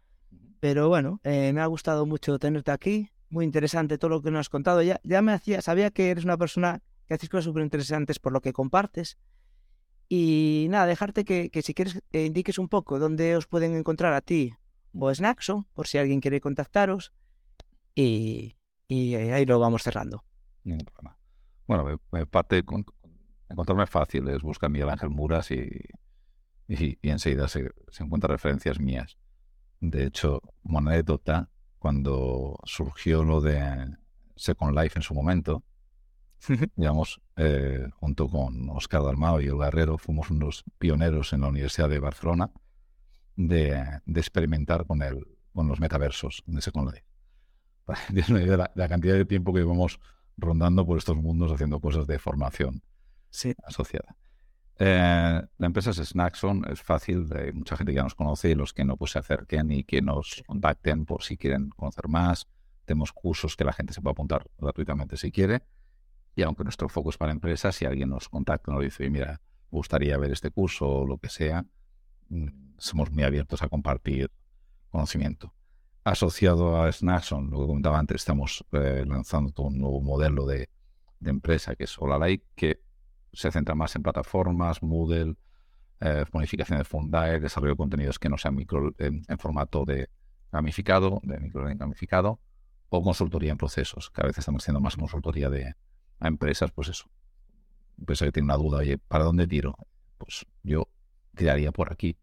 Pero bueno, eh, me ha gustado mucho tenerte aquí. Muy interesante todo lo que nos has contado. Ya, ya me hacía, sabía que eres una persona que haces cosas súper interesantes por lo que compartes. Y nada, dejarte que, que si quieres eh, indiques un poco dónde os pueden encontrar a ti o a Snackson, por si alguien quiere contactaros. Y, y ahí lo vamos cerrando. Ningún problema. Bueno, me, me parte con, encontrarme fácil es buscar Miguel Ángel Muras y, y, y enseguida se, se encuentran referencias mías. De hecho, como anécdota, cuando surgió lo de Second Life en su momento, digamos, eh, junto con Oscar Dalmao y el Guerrero, fuimos unos pioneros en la Universidad de Barcelona de, de experimentar con, el, con los metaversos de Second Life. Tengas una idea de la, de la cantidad de tiempo que llevamos rondando por estos mundos haciendo cosas de formación Sí. asociada. Eh, la empresa es Snackson, es fácil, hay mucha gente que ya nos conoce y los que no pues se acerquen y que nos contacten por si quieren conocer más. Tenemos cursos que la gente se puede apuntar gratuitamente si quiere. Y aunque nuestro foco es para empresas, si alguien nos contacta y nos dice, "Oye, mira, me gustaría ver este curso o lo que sea, mm, somos muy abiertos a compartir conocimiento. Asociado a Snackson, lo que comentaba antes, estamos eh, lanzando un nuevo modelo de, de empresa que es Olalike, que se centra más en plataformas, Moodle, eh, de Fundae, desarrollo de contenidos que no sean micro, en, formato de gamificado, de microlearning gamificado, o consultoría en procesos. Cada vez estamos haciendo más consultoría de, a empresas, pues eso. Empresa que tiene una duda, oye, ¿para dónde tiro? Pues yo tiraría por aquí,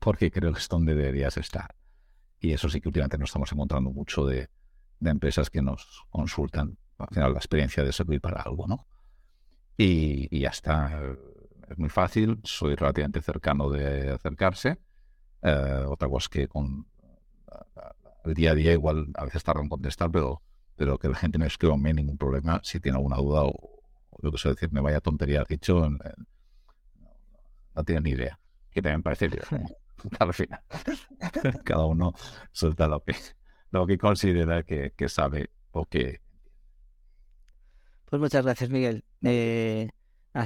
porque creo que es donde deberías estar. Y eso sí que últimamente nos estamos encontrando mucho de, de empresas que nos consultan. Al final, la experiencia de servir para algo, ¿no? Y, y ya está. Es muy fácil, soy relativamente cercano de acercarse. Eh, otra cosa es que con el día a día igual a veces tardo en contestar, pero, pero que la gente me escriba a mí ningún problema si tiene alguna duda o, o yo que sé decir, me vaya tontería dicho, eh, no tiene ni idea. Que también parece bien. al final. Cada uno suelta lo que, lo que considera que, que sabe o que Pues muchas gracias, Miguel. Eh,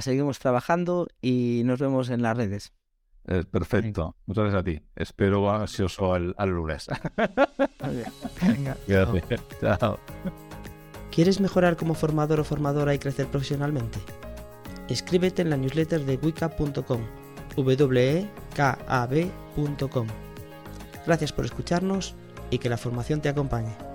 seguimos trabajando y nos vemos en las redes. es perfecto. Muchas gracias a ti. Espero ansioso al, al lunes. Venga, Gracias. Chao. ¿Quieres mejorar como formador o formadora y crecer profesionalmente? Escríbete en la newsletter de wicca.com, w kab.com. Gracias por escucharnos y que la formación te acompañe.